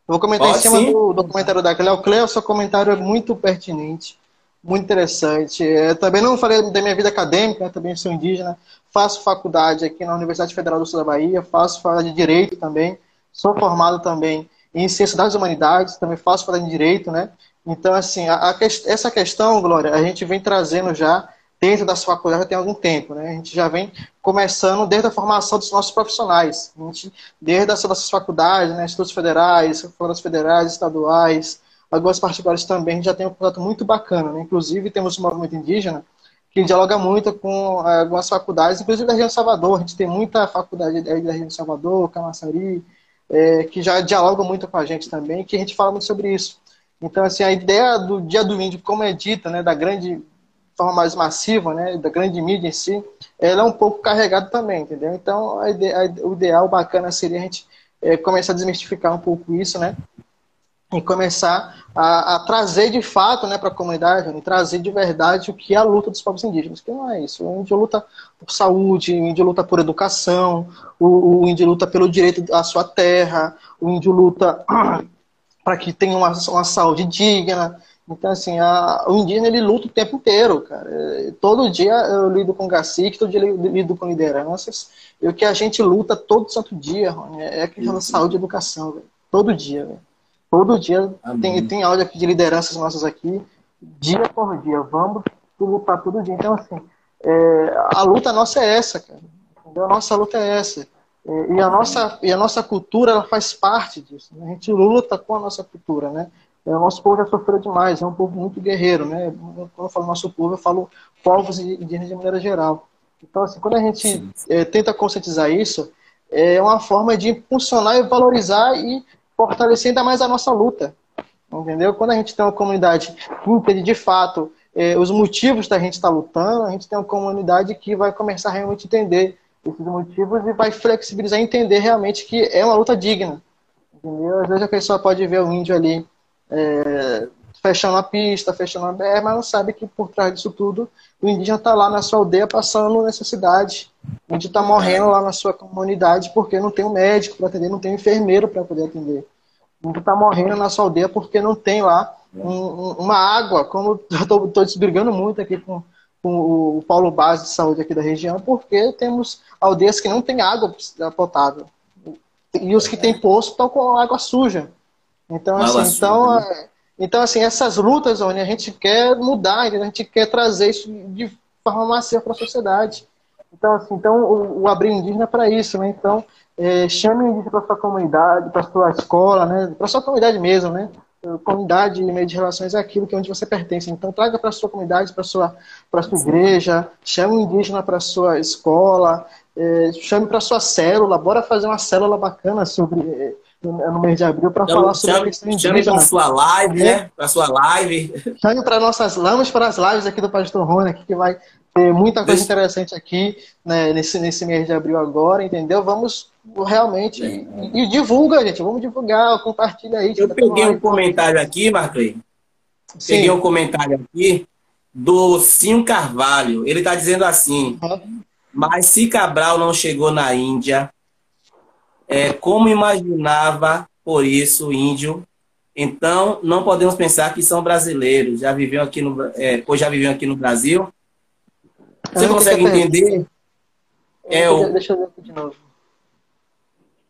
Vou comentar Pode, em cima sim. do documentário da Cleo. Cleo, seu comentário é muito pertinente, muito interessante. Eu é, também não falei da minha vida acadêmica, também sou indígena, faço faculdade aqui na Universidade Federal do Sul da Bahia, faço faculdade de Direito também, sou formado também em Ciências das Humanidades, também faço faculdade de Direito, né? Então, assim, a, a, essa questão, Glória, a gente vem trazendo já dentro das faculdades já tem algum tempo, né? A gente já vem começando desde a formação dos nossos profissionais, a gente, desde as nossas faculdades, né, institutos federais, faculdades federais, estaduais, algumas particulares também, já tem um contato muito bacana, né? Inclusive, temos o movimento indígena, que dialoga muito com eh, algumas faculdades, inclusive da região de Salvador. A gente tem muita faculdade da região de Salvador, Camaçari, é, que já dialoga muito com a gente também, que a gente fala muito sobre isso. Então, assim, a ideia do Dia do Índio, como é dita, né, da grande forma mais massiva, né, da grande mídia em si, ela é um pouco carregada também, entendeu? Então, a ideia, a, o ideal, bacana seria a gente é, começar a desmistificar um pouco isso, né, e começar a, a trazer de fato né, para a comunidade, né, trazer de verdade o que é a luta dos povos indígenas. Que não é isso. O índio luta por saúde, o índio luta por educação, o, o índio luta pelo direito à sua terra, o índio luta para que tenha uma, uma saúde digna. Então, assim, a, o indígena ele luta o tempo inteiro, cara. Todo dia eu lido com cacique, todo dia eu lido com lideranças. E o que a gente luta todo santo dia, Rony, é a questão da saúde e educação, todo dia. Véio. Todo dia tem, tem áudio aqui de lideranças nossas aqui, dia por dia. Vamos lutar todo dia. Então, assim, é, a luta nossa é essa, cara. Entendeu? A nossa luta é essa. É, e, a nossa, e a nossa cultura, ela faz parte disso. Né? A gente luta com a nossa cultura, né? É, o nosso povo já sofreu demais, é um povo muito guerreiro, né? Quando eu falo nosso povo, eu falo povos indígenas de maneira geral. Então, assim, quando a gente é, tenta conscientizar isso, é uma forma de impulsionar e valorizar e fortalecer ainda mais a nossa luta. Entendeu? Quando a gente tem uma comunidade que de fato eh, os motivos da gente estar tá lutando, a gente tem uma comunidade que vai começar a realmente entender esses motivos e vai flexibilizar e entender realmente que é uma luta digna. Entendeu? Às vezes a pessoa pode ver o índio ali é, fechando a pista, fechando a BR, mas não sabe que por trás disso tudo o indígena está lá na sua aldeia passando necessidade. O índio está morrendo lá na sua comunidade porque não tem um médico para atender, não tem um enfermeiro para poder atender. O índio está morrendo na sua aldeia porque não tem lá um, uma água, como eu estou desbrigando muito aqui com, com o Paulo Base de Saúde aqui da região, porque temos aldeias que não têm água potável. E os que têm poço estão com água suja. Então, assim, então, né? é, então, assim, essas lutas, onde a gente quer mudar, a gente quer trazer isso de forma macia para a sociedade. Então, assim, então o, o abrir indígena é para isso, né? Então, é, chame o indígena para sua comunidade, para sua escola, né? Para sua comunidade mesmo, né? Comunidade e meio de relações é aquilo que é onde você pertence. Então, traga para sua comunidade, para sua para sua igreja, chame o indígena para sua escola, é, chame para sua célula. Bora fazer uma célula bacana sobre no mês de abril para então, falar sobre chame, a questão indígena. Chame para sua live, né? Para sua live. Chame para nossas, vamos para as lives aqui do Pastor Rony, aqui, que vai ter muita coisa Deixa... interessante aqui né, nesse, nesse mês de abril agora, entendeu? Vamos realmente. E, e, divulga, gente. Vamos divulgar, compartilha aí. Eu peguei um comentário aqui, Marclay. Peguei um comentário aqui do Sim Carvalho. Ele está dizendo assim: uhum. Mas se Cabral não chegou na Índia, é, como imaginava por isso índio, então não podemos pensar que são brasileiros. Já viviam aqui no, é, pois já viviam aqui no Brasil. Você consegue entender? É o... Deixa eu ver aqui de novo.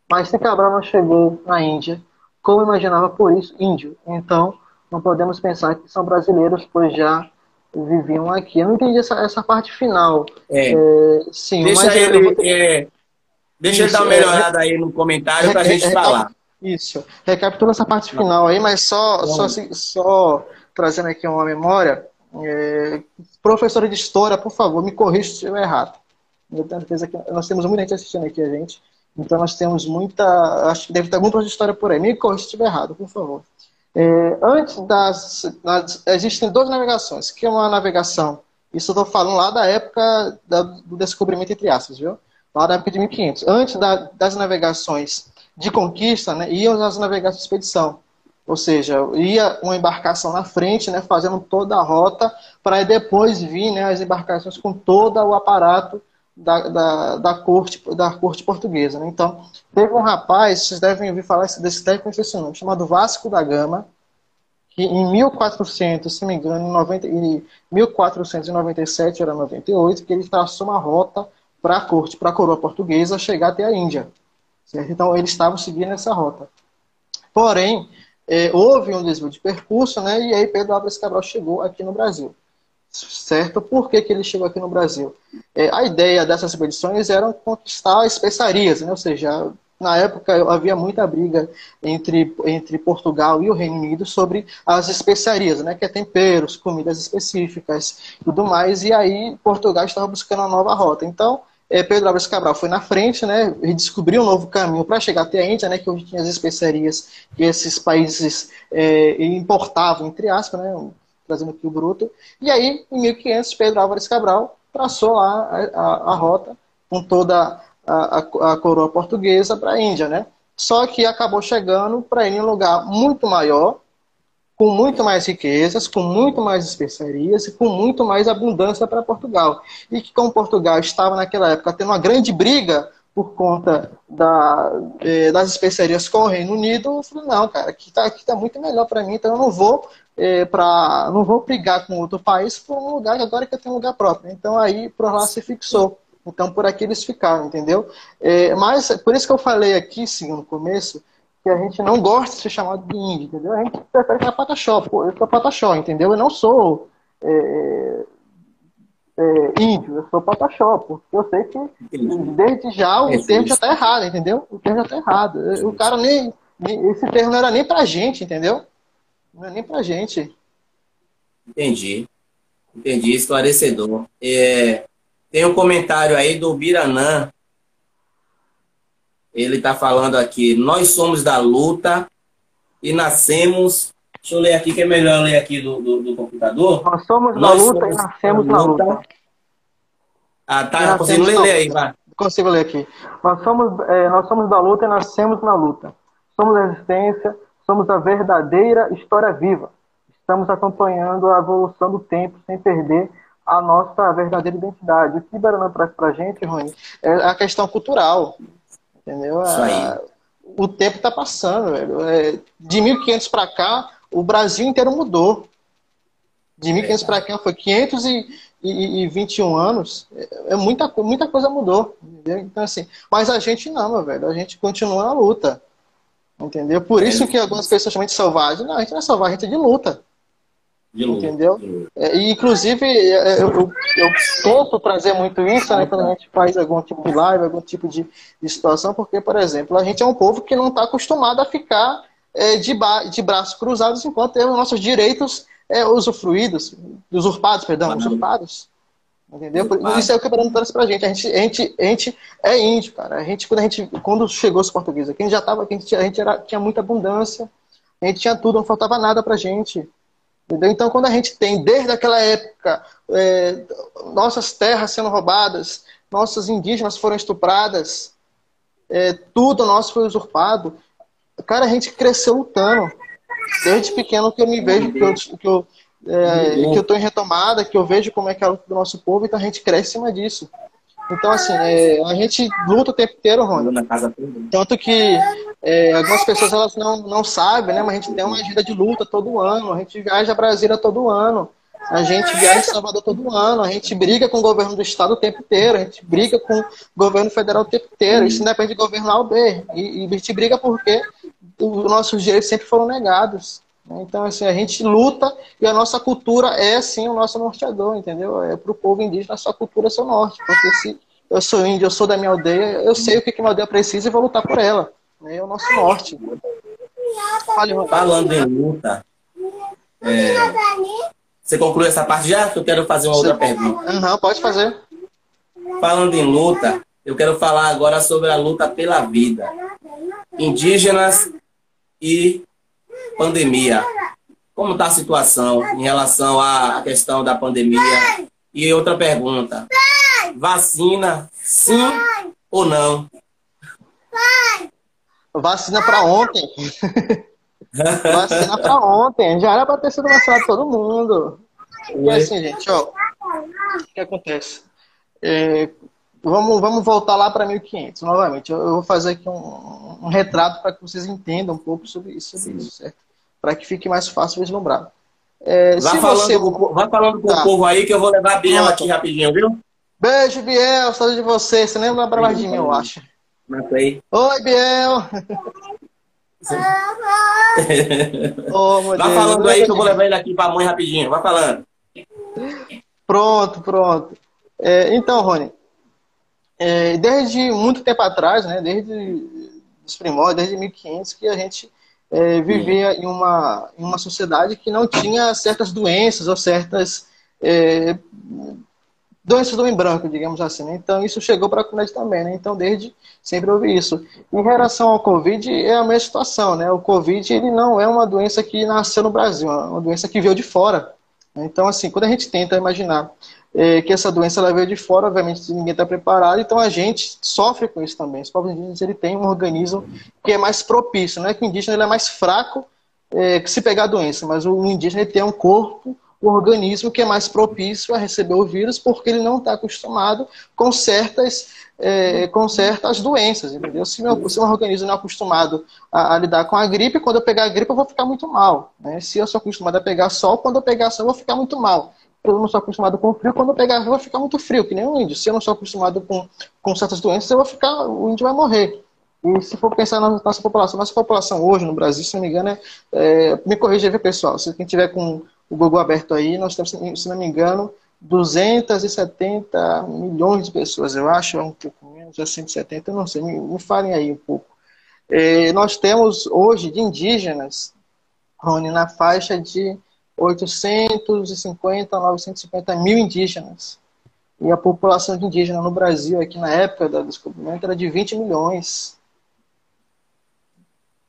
Mas se Cabral não chegou na Índia, como imaginava por isso índio, então não podemos pensar que são brasileiros, pois já viviam aqui. Eu não entendi essa, essa parte final. É. É, sim, deixa ele, é, deixa ele dar uma é, melhorada aí no comentário para a gente falar. Isso. Recapitula essa parte final aí, mas só, só, só trazendo aqui uma memória. É, professora de história, por favor, me corrija se estiver errado. Eu tenho certeza que nós temos muita gente assistindo aqui a gente. Então nós temos muita. Acho que deve ter algum professor de história por aí. Me corrija se estiver errado, por favor. É, antes das, das, Existem duas navegações, que é uma navegação. Isso eu estou falando lá da época da, do descobrimento, entre aspas, viu? Lá da época de 1500. Antes da, das navegações de conquista, né, iam as navegações de expedição. Ou seja, ia uma embarcação na frente, né, fazendo toda a rota, para depois vir né, as embarcações com todo o aparato da, da, da, corte, da corte portuguesa. Né? Então, teve um rapaz, vocês devem ouvir falar desse técnico nome, chamado Vasco da Gama, que em 1400, se não me engano, em, 90, em 1497 era 98, que ele traçou uma rota para a corte, para a coroa portuguesa chegar até a Índia. Certo? Então, eles estavam seguindo essa rota. Porém, é, houve um desvio de percurso, né, e aí Pedro Álvares Cabral chegou aqui no Brasil certo? Por que, que ele chegou aqui no Brasil? É, a ideia dessas expedições era conquistar especiarias, né? ou seja, na época havia muita briga entre, entre Portugal e o Reino Unido sobre as especiarias, né? que é temperos, comidas específicas tudo mais, e aí Portugal estava buscando uma nova rota. Então, é, Pedro Álvares Cabral foi na frente, né, e descobriu um novo caminho para chegar até a Índia, né, que hoje tinha as especiarias que esses países é, importavam, entre aspas, né, trazendo aqui o bruto. E aí, em 1500, Pedro Álvares Cabral traçou lá a, a, a rota com toda a, a coroa portuguesa para a Índia, né? Só que acabou chegando para ir em um lugar muito maior, com muito mais riquezas, com muito mais especiarias e com muito mais abundância para Portugal. E que como Portugal estava naquela época tendo uma grande briga por conta da, eh, das especiarias com o Reino Unido, eu falei, não, cara, aqui está aqui tá muito melhor para mim, então eu não vou é, para não vou brigar com outro país por um lugar agora que eu tenho um lugar próprio. Então aí por lá se fixou. Então por aqui eles ficaram, entendeu? É, mas por isso que eu falei aqui, sim, no começo, que a gente não gosta de ser chamado de índio, entendeu? A gente prefere ser pataxó. Pô, eu sou pataxó, entendeu? Eu não sou é, é, índio, eu sou pataxó, porque eu sei que desde já o termo já está errado, entendeu? O termo já está errado. O cara nem, nem, Esse termo não era nem pra gente, entendeu? Não é nem pra gente. Entendi. Entendi, esclarecedor. É, tem um comentário aí do Biranã. Ele está falando aqui, nós somos da luta e nascemos. Deixa eu ler aqui, que é melhor ler aqui do, do, do computador. Nós somos nós da luta somos e nascemos na luta. luta. Ah, tá. Consigo ler, ler aí, vai. Consigo ler aqui. Nós somos, é, nós somos da luta e nascemos na luta. Somos resistência, Somos a verdadeira história viva. Estamos acompanhando a evolução do tempo sem perder a nossa verdadeira identidade. O que traz para a gente, Rony, é a questão cultural. Entendeu? Isso aí. O tempo está passando, velho. É, de 1500 para cá, o Brasil inteiro mudou. De 1500 para cá foi 521 anos. É, é, muita, muita coisa mudou. Entendeu? Então, assim, mas a gente não, velho. A gente continua na luta. Entendeu? Por isso é. que algumas pessoas chamam de selvagem. Não, a gente não é selvagem, a gente é de luta. Entendeu? É, e, inclusive, eu, eu, eu, tento trazer muito isso né, quando a gente faz algum tipo de live, algum tipo de, de situação, porque, por exemplo, a gente é um povo que não está acostumado a ficar é, de, de braços cruzados enquanto temos nossos direitos é, usufruídos, usurpados, perdão, usurpados. Entendeu? Isso é o que o Bruno trouxe pra gente. A gente, a gente. a gente é índio, cara. A gente, quando, a gente, quando chegou os portugueses aqui, a gente já tava, a gente, a gente era, tinha muita abundância, a gente tinha tudo, não faltava nada pra gente. Entendeu? Então, quando a gente tem, desde aquela época, é, nossas terras sendo roubadas, nossas indígenas foram estupradas, é, tudo nosso foi usurpado, cara, a gente cresceu lutando. Desde pequeno que eu me vejo, que eu, que eu, é, em retomada, que eu vejo como é que é a luta do nosso povo, então a gente cresce em cima disso. Então, assim, é, a gente luta o tempo inteiro, Rony. Tanto que é, algumas pessoas elas não, não sabem, né? Mas a gente tem uma agenda de luta todo ano. A gente viaja a Brasília todo ano. A gente viaja em Salvador todo ano. A gente briga com o governo do estado o tempo inteiro. A gente briga com o governo federal o tempo inteiro. Isso depende de governo A ou B. E, e a gente briga porque os nossos direitos sempre foram negados. Então, assim, a gente luta e a nossa cultura é, sim, o nosso norteador, entendeu? É para o povo indígena, a sua cultura é seu norte. Porque se eu sou índio, eu sou da minha aldeia, eu sei o que, que minha aldeia precisa e vou lutar por ela. É o nosso norte. Falando em luta, é, você concluiu essa parte já? Que eu quero fazer uma outra pergunta. Uhum, pode fazer. Falando em luta, eu quero falar agora sobre a luta pela vida. Indígenas e pandemia. Como está a situação em relação à questão da pandemia? E outra pergunta: vacina, sim ou não? Vacina para ontem. vacina para ontem. Já era para ter sido vacinado todo mundo. E assim, gente, ó, o que acontece? É, vamos, vamos voltar lá para 1500 novamente. Eu, eu, vou fazer aqui um, um retrato para que vocês entendam um pouco sobre isso, sobre isso certo? Para que fique mais fácil vislumbrar. É, vai, falando, você... vai falando com tá. o povo aí que eu vou levar a Biel aqui rapidinho, viu? Beijo, Biel. Saudade de você. Você lembra mais de mim, eu acho. Matei. Oi, Biel. oh, vai Deus. falando aí que eu vou levar ele aqui para a mãe rapidinho. Vai falando. Pronto, pronto. É, então, Rony, é, desde muito tempo atrás, né, desde os primórdios, desde 1500, que a gente é, vivia em uma, em uma sociedade que não tinha certas doenças ou certas é, doenças do homem branco, digamos assim. Né? Então, isso chegou para a comunidade também. Né? Então, desde sempre houve isso. Em relação ao Covid, é a mesma situação. Né? O Covid ele não é uma doença que nasceu no Brasil, é uma doença que veio de fora. Então, assim, quando a gente tenta imaginar é, que essa doença ela veio de fora, obviamente ninguém está preparado, então a gente sofre com isso também. Os povos indígenas ele tem um organismo que é mais propício, não é que o indígena ele é mais fraco é, que se pegar a doença, mas o indígena ele tem um corpo, um organismo que é mais propício a receber o vírus, porque ele não está acostumado com certas é, com certas doenças, entendeu? Se meu, se meu organismo não é acostumado a, a, lidar com a gripe, quando eu pegar a gripe eu vou ficar muito mal. Né? Se eu sou acostumado a pegar sol, quando eu pegar sol eu vou ficar muito mal eu não sou acostumado com frio, quando eu pegar eu vou ficar muito frio, que nem um índio. Se eu não sou acostumado com, com certas doenças, eu vou ficar, o índio vai morrer. E se for pensar na nossa população, nossa população hoje no Brasil, se não me engano, é, é me corrija aí, pessoal, se quem tiver com o Google aberto aí, nós temos, se não me engano, 270 milhões de pessoas, eu acho, um pouco menos, é 170, eu não sei, me, me falem aí um pouco. É, nós temos hoje de indígenas, Rony, na faixa de 850 a 950 mil indígenas. E a população de indígena no Brasil, aqui na época do descobrimento, era de 20 milhões.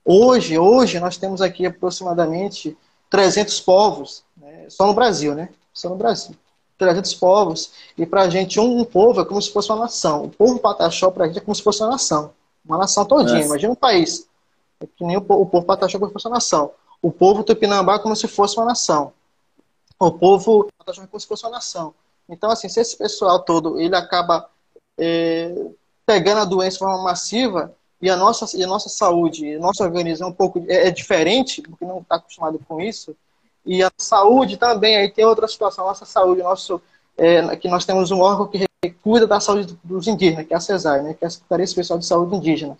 Hoje, hoje nós temos aqui aproximadamente 300 povos, né? só no Brasil, né? Só no Brasil. 300 povos. E para a gente, um, um, povo é como se fosse uma nação. O povo Pataxó, para a gente, é como se fosse uma nação. Uma nação todinha. Imagina um país. É que nem o, o povo Pataxó é como se fosse uma nação o povo tupinambá como se fosse uma nação. O povo como se fosse uma nação. Então, assim, se esse pessoal todo ele acaba é, pegando a doença de forma massiva e a nossa, e a nossa saúde, nosso organismo é um pouco é, é diferente, porque não está acostumado com isso, e a saúde também, aí tem outra situação, a nossa saúde, nosso, é, que nós temos um órgão que cuida da saúde dos indígenas, que é a CESAI, né, que é a Secretaria Especial de Saúde Indígena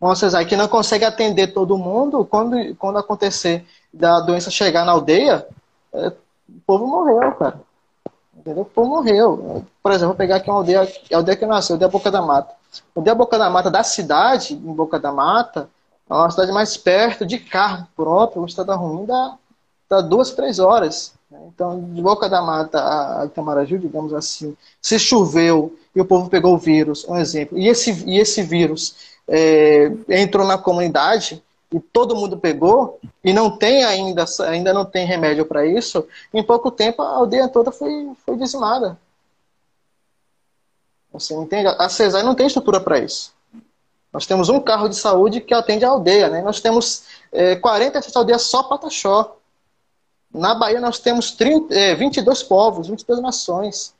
uma CESAI que não consegue atender todo mundo, quando, quando acontecer da doença chegar na aldeia, é, o povo morreu, cara. Entendeu? O povo morreu. Por exemplo, vou pegar aqui uma aldeia, a aldeia que nasceu, a aldeia Boca da Mata. A aldeia Boca da Mata da cidade, em Boca da Mata, é uma cidade mais perto, de carro próprio, uma estrada ruim, dá tá duas, três horas. Né? Então, de Boca da Mata a Itamaraju, digamos assim, se choveu e o povo pegou o vírus, um exemplo, e esse, e esse vírus é, entrou na comunidade e todo mundo pegou e não tem ainda, ainda não tem remédio para isso, em pouco tempo a aldeia toda foi, foi dizimada. Você entende? A CESAI não tem estrutura para isso. Nós temos um carro de saúde que atende a aldeia. Né? Nós temos é, 47 aldeias só Pataxó. Na Bahia nós temos 30, é, 22 povos, 22 nações.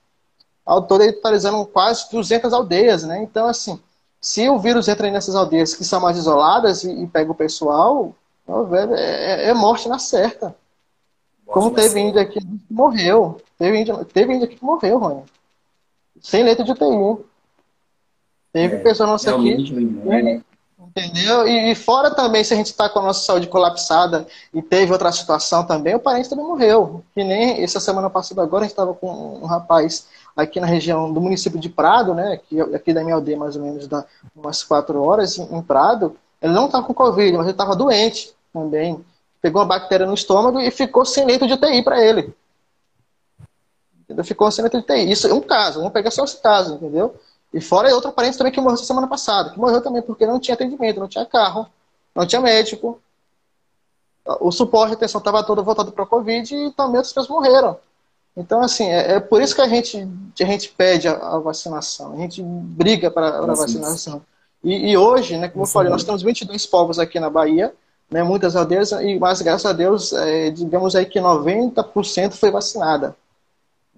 Ao todo totalizando quase 200 aldeias. Né? Então, assim, se o vírus entra nessas aldeias que são mais isoladas e, e pega o pessoal, é, é, é morte na certa. Como teve índio aqui que morreu. Teve índio, teve índio aqui que morreu, Rony sem letra de UTI. Teve é, pessoa nossa aqui. Né? Entendeu? E, e, fora também, se a gente está com a nossa saúde colapsada e teve outra situação também, o parente também morreu. Que nem essa semana passada agora, a gente estava com um rapaz aqui na região do município de Prado, né? Aqui, aqui da minha aldeia, mais ou menos, dá umas quatro horas em, em Prado. Ele não estava com Covid, mas ele estava doente também. Pegou uma bactéria no estômago e ficou sem leito de UTI para ele. Entendeu? Ficou acima de TI. Isso é um caso, vamos pegar só esse caso, entendeu? E fora outro parente também que morreu semana passada, que morreu também porque não tinha atendimento, não tinha carro, não tinha médico. O suporte de atenção estava todo voltado para a Covid e também outras pessoas morreram. Então, assim, é, é, por isso que a gente, a gente pede a, a vacinação, a gente briga para a vacinação. E, e, hoje, né, como eu falei, nós temos 22 povos aqui na Bahia, né, muitas aldeias, e, mas graças a Deus, é, digamos aí que 90% foi vacinada.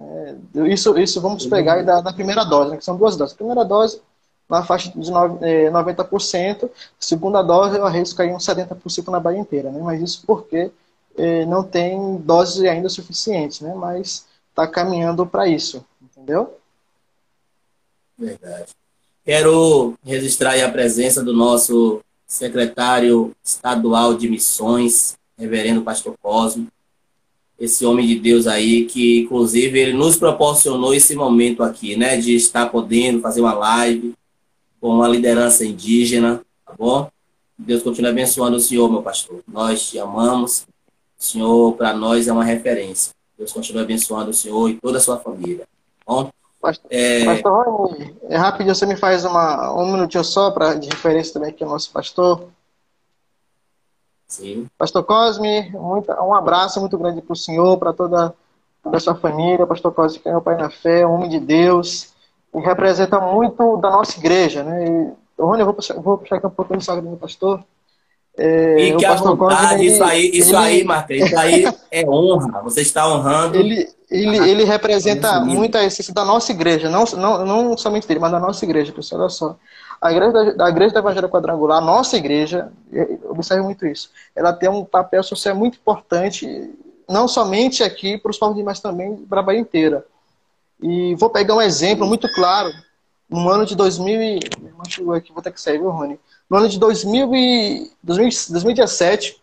É, isso, isso vamos pegar da, da primeira dose, né, que são duas doses. A primeira dose, na faixa de 90%, é, segunda dose, eu arrisco cair uns 70% na Bahia inteira, né? mas isso porque é, não tem doses ainda suficientes, né? mas está caminhando para isso, entendeu? Verdade. Quero registrar a presença do nosso secretário estadual de missões, reverendo Pastor Cosmo, esse homem de Deus aí, que inclusive ele nos proporcionou esse momento aqui, né, de estar podendo fazer uma live com uma liderança indígena, tá bom? Deus continue abençoando o Senhor, meu pastor. Nós te amamos. O Senhor, para nós, é uma referência. Deus continue abençoando o Senhor e toda a sua família. Bom? Pastor, é... pastor Rony, é rapidinho, você me faz uma, um minutinho só pra, de referência também aqui ao nosso pastor. Sim. Pastor Cosme, muito, um abraço muito grande para o senhor, para toda, toda a sua família. Pastor Cosme, que é meu pai na fé, um homem de Deus, e representa muito da nossa igreja. Né? E, Rony, eu vou puxar, vou puxar aqui um pouquinho do sagrado do pastor. É, Fique à vontade, Cosme, isso aí, isso ele, aí, Marcos, isso aí é honra. Você está honrando. Ele, ele, ele representa muito a essência da nossa igreja, não, não, não somente dele, mas da nossa igreja, pessoal. Olha só. A igreja da, igreja da Evangelho Quadrangular, a nossa igreja, observe muito isso, ela tem um papel social muito importante, não somente aqui para os povos, mas também para a Bahia inteira. E vou pegar um exemplo muito claro. No ano de 2000, aqui, vou ter que sair, viu, Rony? No ano de 2000 e, 2017,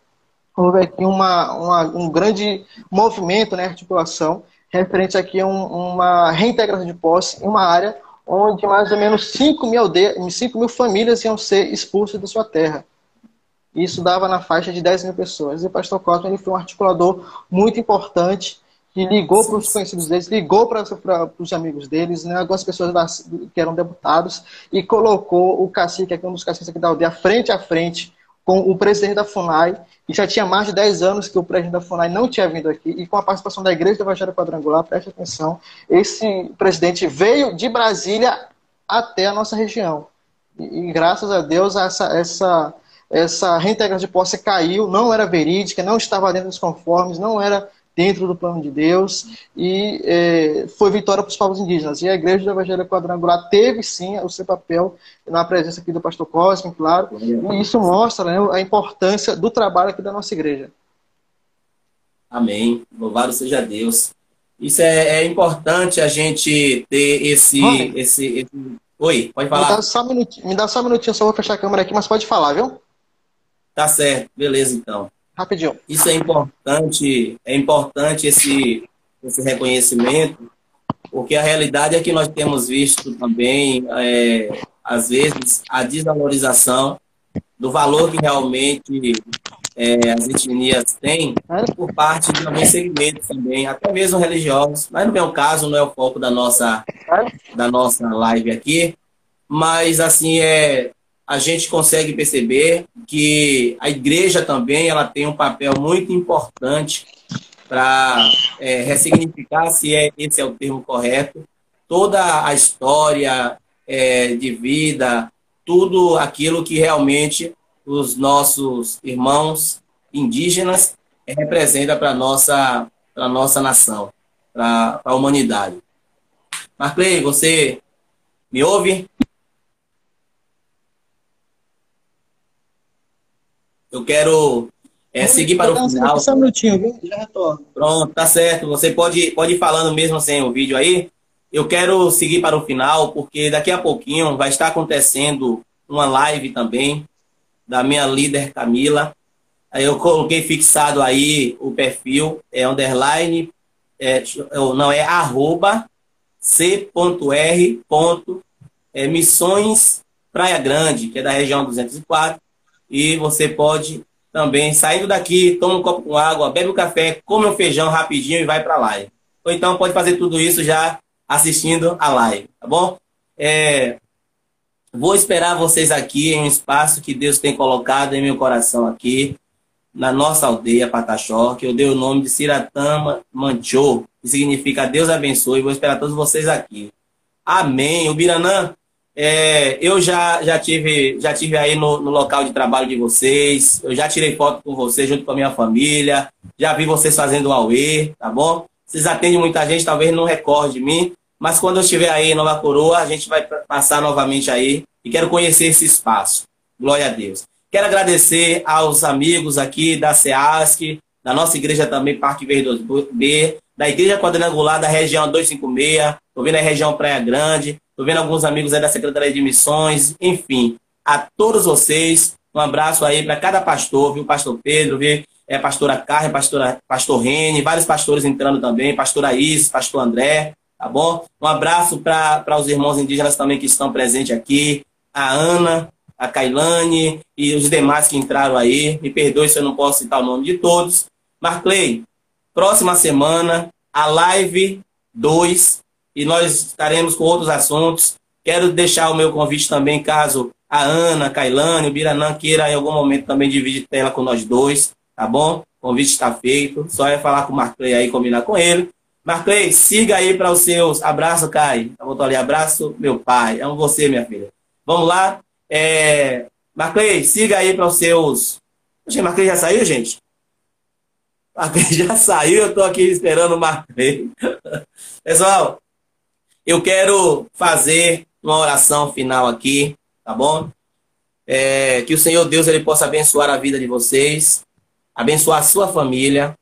houve aqui uma, uma, um grande movimento, né, articulação, referente aqui a um, uma reintegração de posse em uma área onde mais ou menos 5 mil, 5 mil famílias iam ser expulsas da sua terra. Isso dava na faixa de 10 mil pessoas. E o pastor Cosme ele foi um articulador muito importante, que ligou para os conhecidos deles, ligou para, os amigos deles, né, algumas pessoas que eram deputados, e colocou o cacique, aqui, um dos caciques aqui da aldeia, frente a frente com o presidente da FUNAI, e já tinha mais de 10 anos que o presidente da FUNAI não tinha vindo aqui, e com a participação da Igreja do Evangelho Quadrangular, preste atenção, esse presidente veio de Brasília até a nossa região. E, e graças a Deus essa, essa, essa reintegração de posse caiu, não era verídica, não estava dentro dos conformes, não era dentro do plano de Deus e é, foi vitória para os povos indígenas. E a Igreja do Evangelho Quadrangular teve sim o seu papel na presença aqui do pastor Cosme, claro, e isso mostra né, a importância do trabalho aqui da nossa igreja. Amém. Louvado seja Deus. Isso é, é importante a gente ter esse, esse, esse, Oi, pode falar. Me dá, só um minutinho, me dá só um minutinho, só vou fechar a câmera aqui, mas pode falar, viu? Tá certo, beleza então. Rapidinho. Isso é importante, é importante esse, esse reconhecimento, porque a realidade é que nós temos visto também, é, às vezes, a desvalorização do valor que realmente é, as etnias têm por parte de alguns segmentos também, até mesmo religiosos, mas não é o caso, não é o foco da nossa, da nossa live aqui, mas assim, é, a gente consegue perceber que a igreja também ela tem um papel muito importante para é, ressignificar, se é, esse é o termo correto, toda a história é, de vida, tudo aquilo que realmente os nossos irmãos indígenas representa para a nossa, nossa nação, para a humanidade. Marclay, você me ouve? Eu quero é, seguir para o final. Só um minutinho, viu? Já retorno. Pronto, tá certo. Você pode, pode ir falando mesmo sem o vídeo aí. Eu quero seguir para o final, porque daqui a pouquinho vai estar acontecendo uma live também da minha líder Camila. Aí eu coloquei fixado aí o perfil, é underline, é, não, é arroba c.r. É, missões Praia Grande, que é da região 204. E você pode também, saindo daqui, toma um copo com água, bebe um café, come um feijão rapidinho e vai para a live. Ou então pode fazer tudo isso já assistindo a live, tá bom? É, vou esperar vocês aqui em um espaço que Deus tem colocado em meu coração aqui, na nossa aldeia Pataxó, que eu dei o nome de Siratama Manchô, que significa Deus abençoe. Vou esperar todos vocês aqui. Amém. O Biranã, é, eu já, já, tive, já tive aí no, no, local de trabalho de vocês, eu já tirei foto com vocês junto com a minha família, já vi vocês fazendo Aue, tá bom? Vocês atendem muita gente, talvez não recorde de mim, mas quando eu estiver aí em Nova Coroa, a gente vai passar novamente aí e quero conhecer esse espaço. Glória a Deus. Quero agradecer aos amigos aqui da SEASC, da nossa igreja também, Parque Verde 2B, da Igreja Quadrangular da região 256, estou vendo a região Praia Grande, estou vendo alguns amigos aí da Secretaria de Missões, enfim, a todos vocês, um abraço aí para cada pastor, viu? Pastor Pedro, viu? É, pastora Carmen, pastora, pastor Rene, vários pastores entrando também, pastora Is, pastor André, tá bom? Um abraço para os irmãos indígenas também que estão presentes aqui, a Ana, a Kailane e os demais que entraram aí. Me perdoe se eu não posso citar o nome de todos. Marclay, próxima semana, a live 2, e nós estaremos com outros assuntos. Quero deixar o meu convite também, caso a Ana, a Kailane, o Biranã queira em algum momento também dividir tela com nós dois, tá bom? O convite está feito. Só é falar com o Marclay aí, combinar com ele. Marclay, siga aí para os seus. Abraço, Kai. Eu botou ali, abraço, meu pai. Amo você, minha filha. Vamos lá. É... Marclay, siga aí para os seus. Poxa, Marclay já saiu, gente? Marclay já saiu, eu estou aqui esperando o Marclay. Pessoal, eu quero fazer uma oração final aqui, tá bom? É... que o Senhor Deus ele possa abençoar a vida de vocês, abençoar a sua família,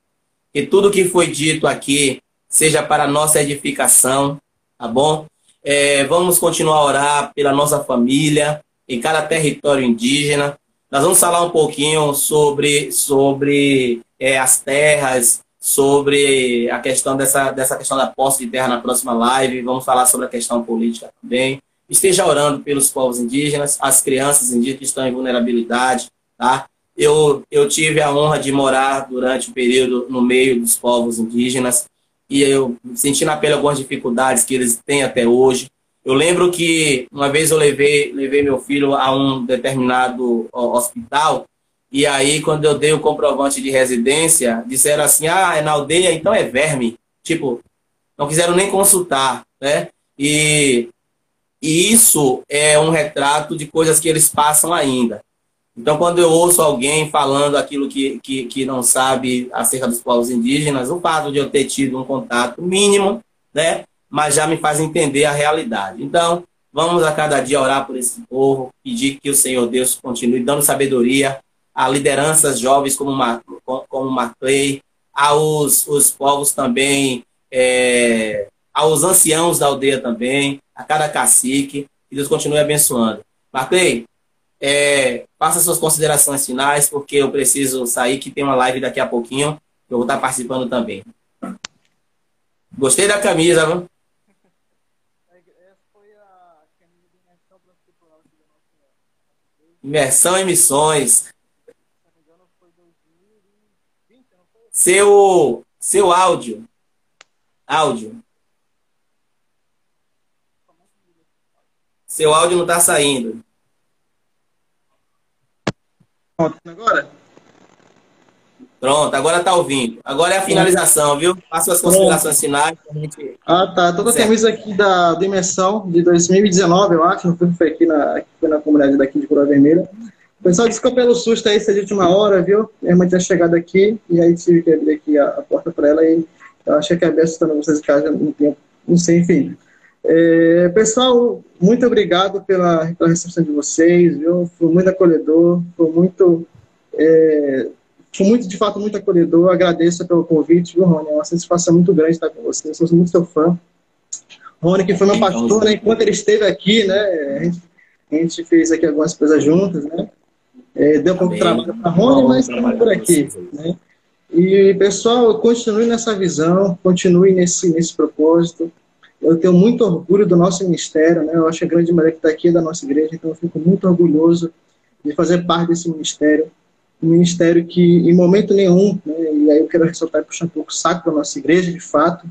que tudo que foi dito aqui seja para nossa edificação, tá bom? É, vamos continuar a orar pela nossa família, em cada território indígena. Nós vamos falar um pouquinho sobre, sobre é, as terras, sobre a questão dessa, dessa questão da posse de terra na próxima live. Vamos falar sobre a questão política também. Esteja orando pelos povos indígenas, as crianças indígenas que estão em vulnerabilidade, tá? Eu, eu tive a honra de morar durante o período no meio dos povos indígenas e eu senti na pele algumas dificuldades que eles têm até hoje. Eu lembro que uma vez eu levei, levei meu filho a um determinado hospital e aí quando eu dei o comprovante de residência, disseram assim, ah, é na aldeia, então é verme. Tipo, não quiseram nem consultar, né? E, e isso é um retrato de coisas que eles passam ainda. Então, quando eu ouço alguém falando aquilo que, que, que não sabe acerca dos povos indígenas, o fato de eu ter tido um contato mínimo, né, mas já me faz entender a realidade. Então, vamos a cada dia orar por esse povo, pedir que o Senhor Deus continue dando sabedoria a lideranças jovens como, como Marclay, aos os povos também, é, aos anciãos da aldeia também, a cada cacique, que Deus continue abençoando. Marclay, é, faça suas considerações finais, porque eu preciso sair, que tem uma live daqui a pouquinho, eu vou estar participando também. Gostei da camisa, viu? Imersão em missões. Seu, seu áudio. Áudio. Seu áudio não está saindo. Pronto, agora? Pronto, agora está ouvindo. Agora é a finalização, viu? Faça as considerações finais. Gente... Ah, tá. Com a camisa aqui da dimensão de 2019, eu acho. Não foi aqui na, foi na comunidade daqui de Cura Vermelha. Pessoal, desculpa pelo susto aí, se é de última hora, viu? Minha irmã tinha chegado aqui e aí tive que abrir aqui a, a porta para ela e eu achei que ia assustando vocês em casa no tempo. Não sei, enfim. É, pessoal, muito obrigado pela, pela, recepção de vocês, viu? Foi muito acolhedor, foi muito, é, foi muito, de fato, muito acolhedor. Agradeço pelo convite, viu, Rony? É uma satisfação muito grande estar com vocês, sou muito seu fã. Rony, que foi meu pastor, né? Enquanto ele esteve aqui, né? A gente, a gente fez aqui algumas coisas juntas, né? É, deu um pouco de trabalho para Rony, mas estamos por aqui. Né? E, pessoal, continue nessa visão, continue nesse, nesse propósito. Eu tenho muito orgulho do nosso ministério, né? Eu acho que a grande maioria que está aqui é da nossa igreja, então eu fico muito orgulhoso de fazer parte desse ministério. Um ministério que, em momento nenhum, né, e aí eu quero ressaltar e puxar um pouco o saco da nossa igreja, de fato,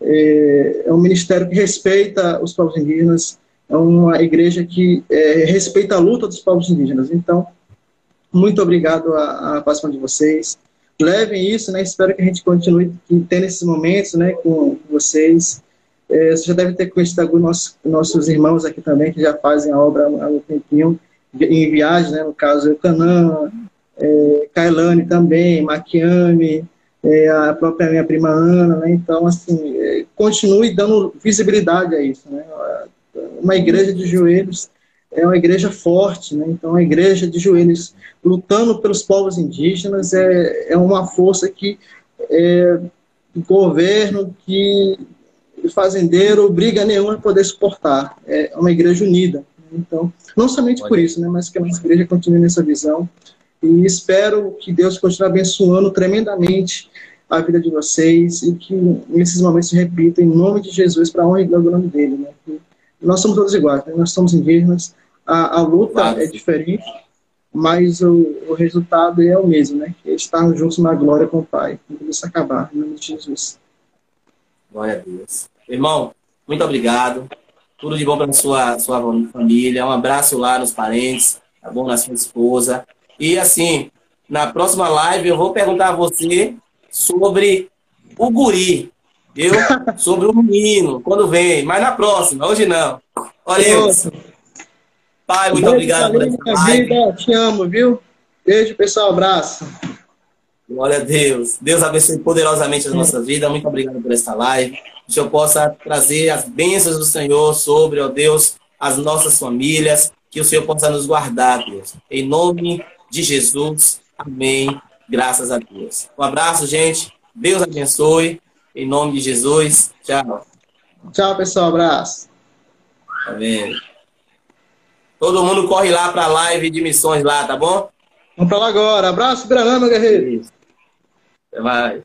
é, é um ministério que respeita os povos indígenas, é uma igreja que é, respeita a luta dos povos indígenas. Então, muito obrigado a, a participação de vocês. Levem isso, né? Espero que a gente continue tendo esses momentos, né, com vocês. É, você já deve ter conhecido alguns nossos, nossos irmãos aqui também, que já fazem a obra há um tempinho, em viagem, né? No caso, o Canã, é, Kailane também, Maquiame, é, a própria minha prima Ana, né? Então, assim, é, continue dando visibilidade a isso, né? Uma igreja de joelhos é uma igreja forte, né? então a igreja de joelhos lutando pelos povos indígenas é, é uma força que é, o governo, que o fazendeiro, obriga nenhum a poder suportar. É uma igreja unida. Então, não somente por isso, né, mas que a nossa igreja continue nessa visão e espero que Deus continue abençoando tremendamente a vida de vocês e que nesses momentos se repita em nome de Jesus para honra e glória do nome dele. Né? Nós somos todos iguais, né? nós somos indígenas, a, a luta claro. é diferente, mas o, o, resultado é o mesmo, né? É estarmos juntos na glória com o Pai, quando isso acabar, em nome de Jesus. Glória a Deus. Irmão, muito obrigado. Tudo de bom para sua sua família. Um abraço lá nos parentes, tá bom? Na sua esposa. E assim, na próxima live eu vou perguntar a você sobre o guri, viu? sobre o menino, quando vem. Mas na próxima, hoje não. Olha isso. Pai, muito obrigado por essa vida. Te amo, viu? Beijo, pessoal. Abraço. Glória a Deus. Deus abençoe poderosamente a nossa vida. Muito obrigado por esta live. Que o Senhor possa trazer as bênçãos do Senhor sobre, ó Deus, as nossas famílias. Que o Senhor possa nos guardar, Deus. Em nome de Jesus. Amém. Graças a Deus. Um abraço, gente. Deus abençoe. Em nome de Jesus. Tchau. Tchau, pessoal. Abraço. Amém. Todo mundo corre lá para a live de missões lá, tá bom? Vamos para lá agora. Abraço, Granama, guerreiro. Até mais.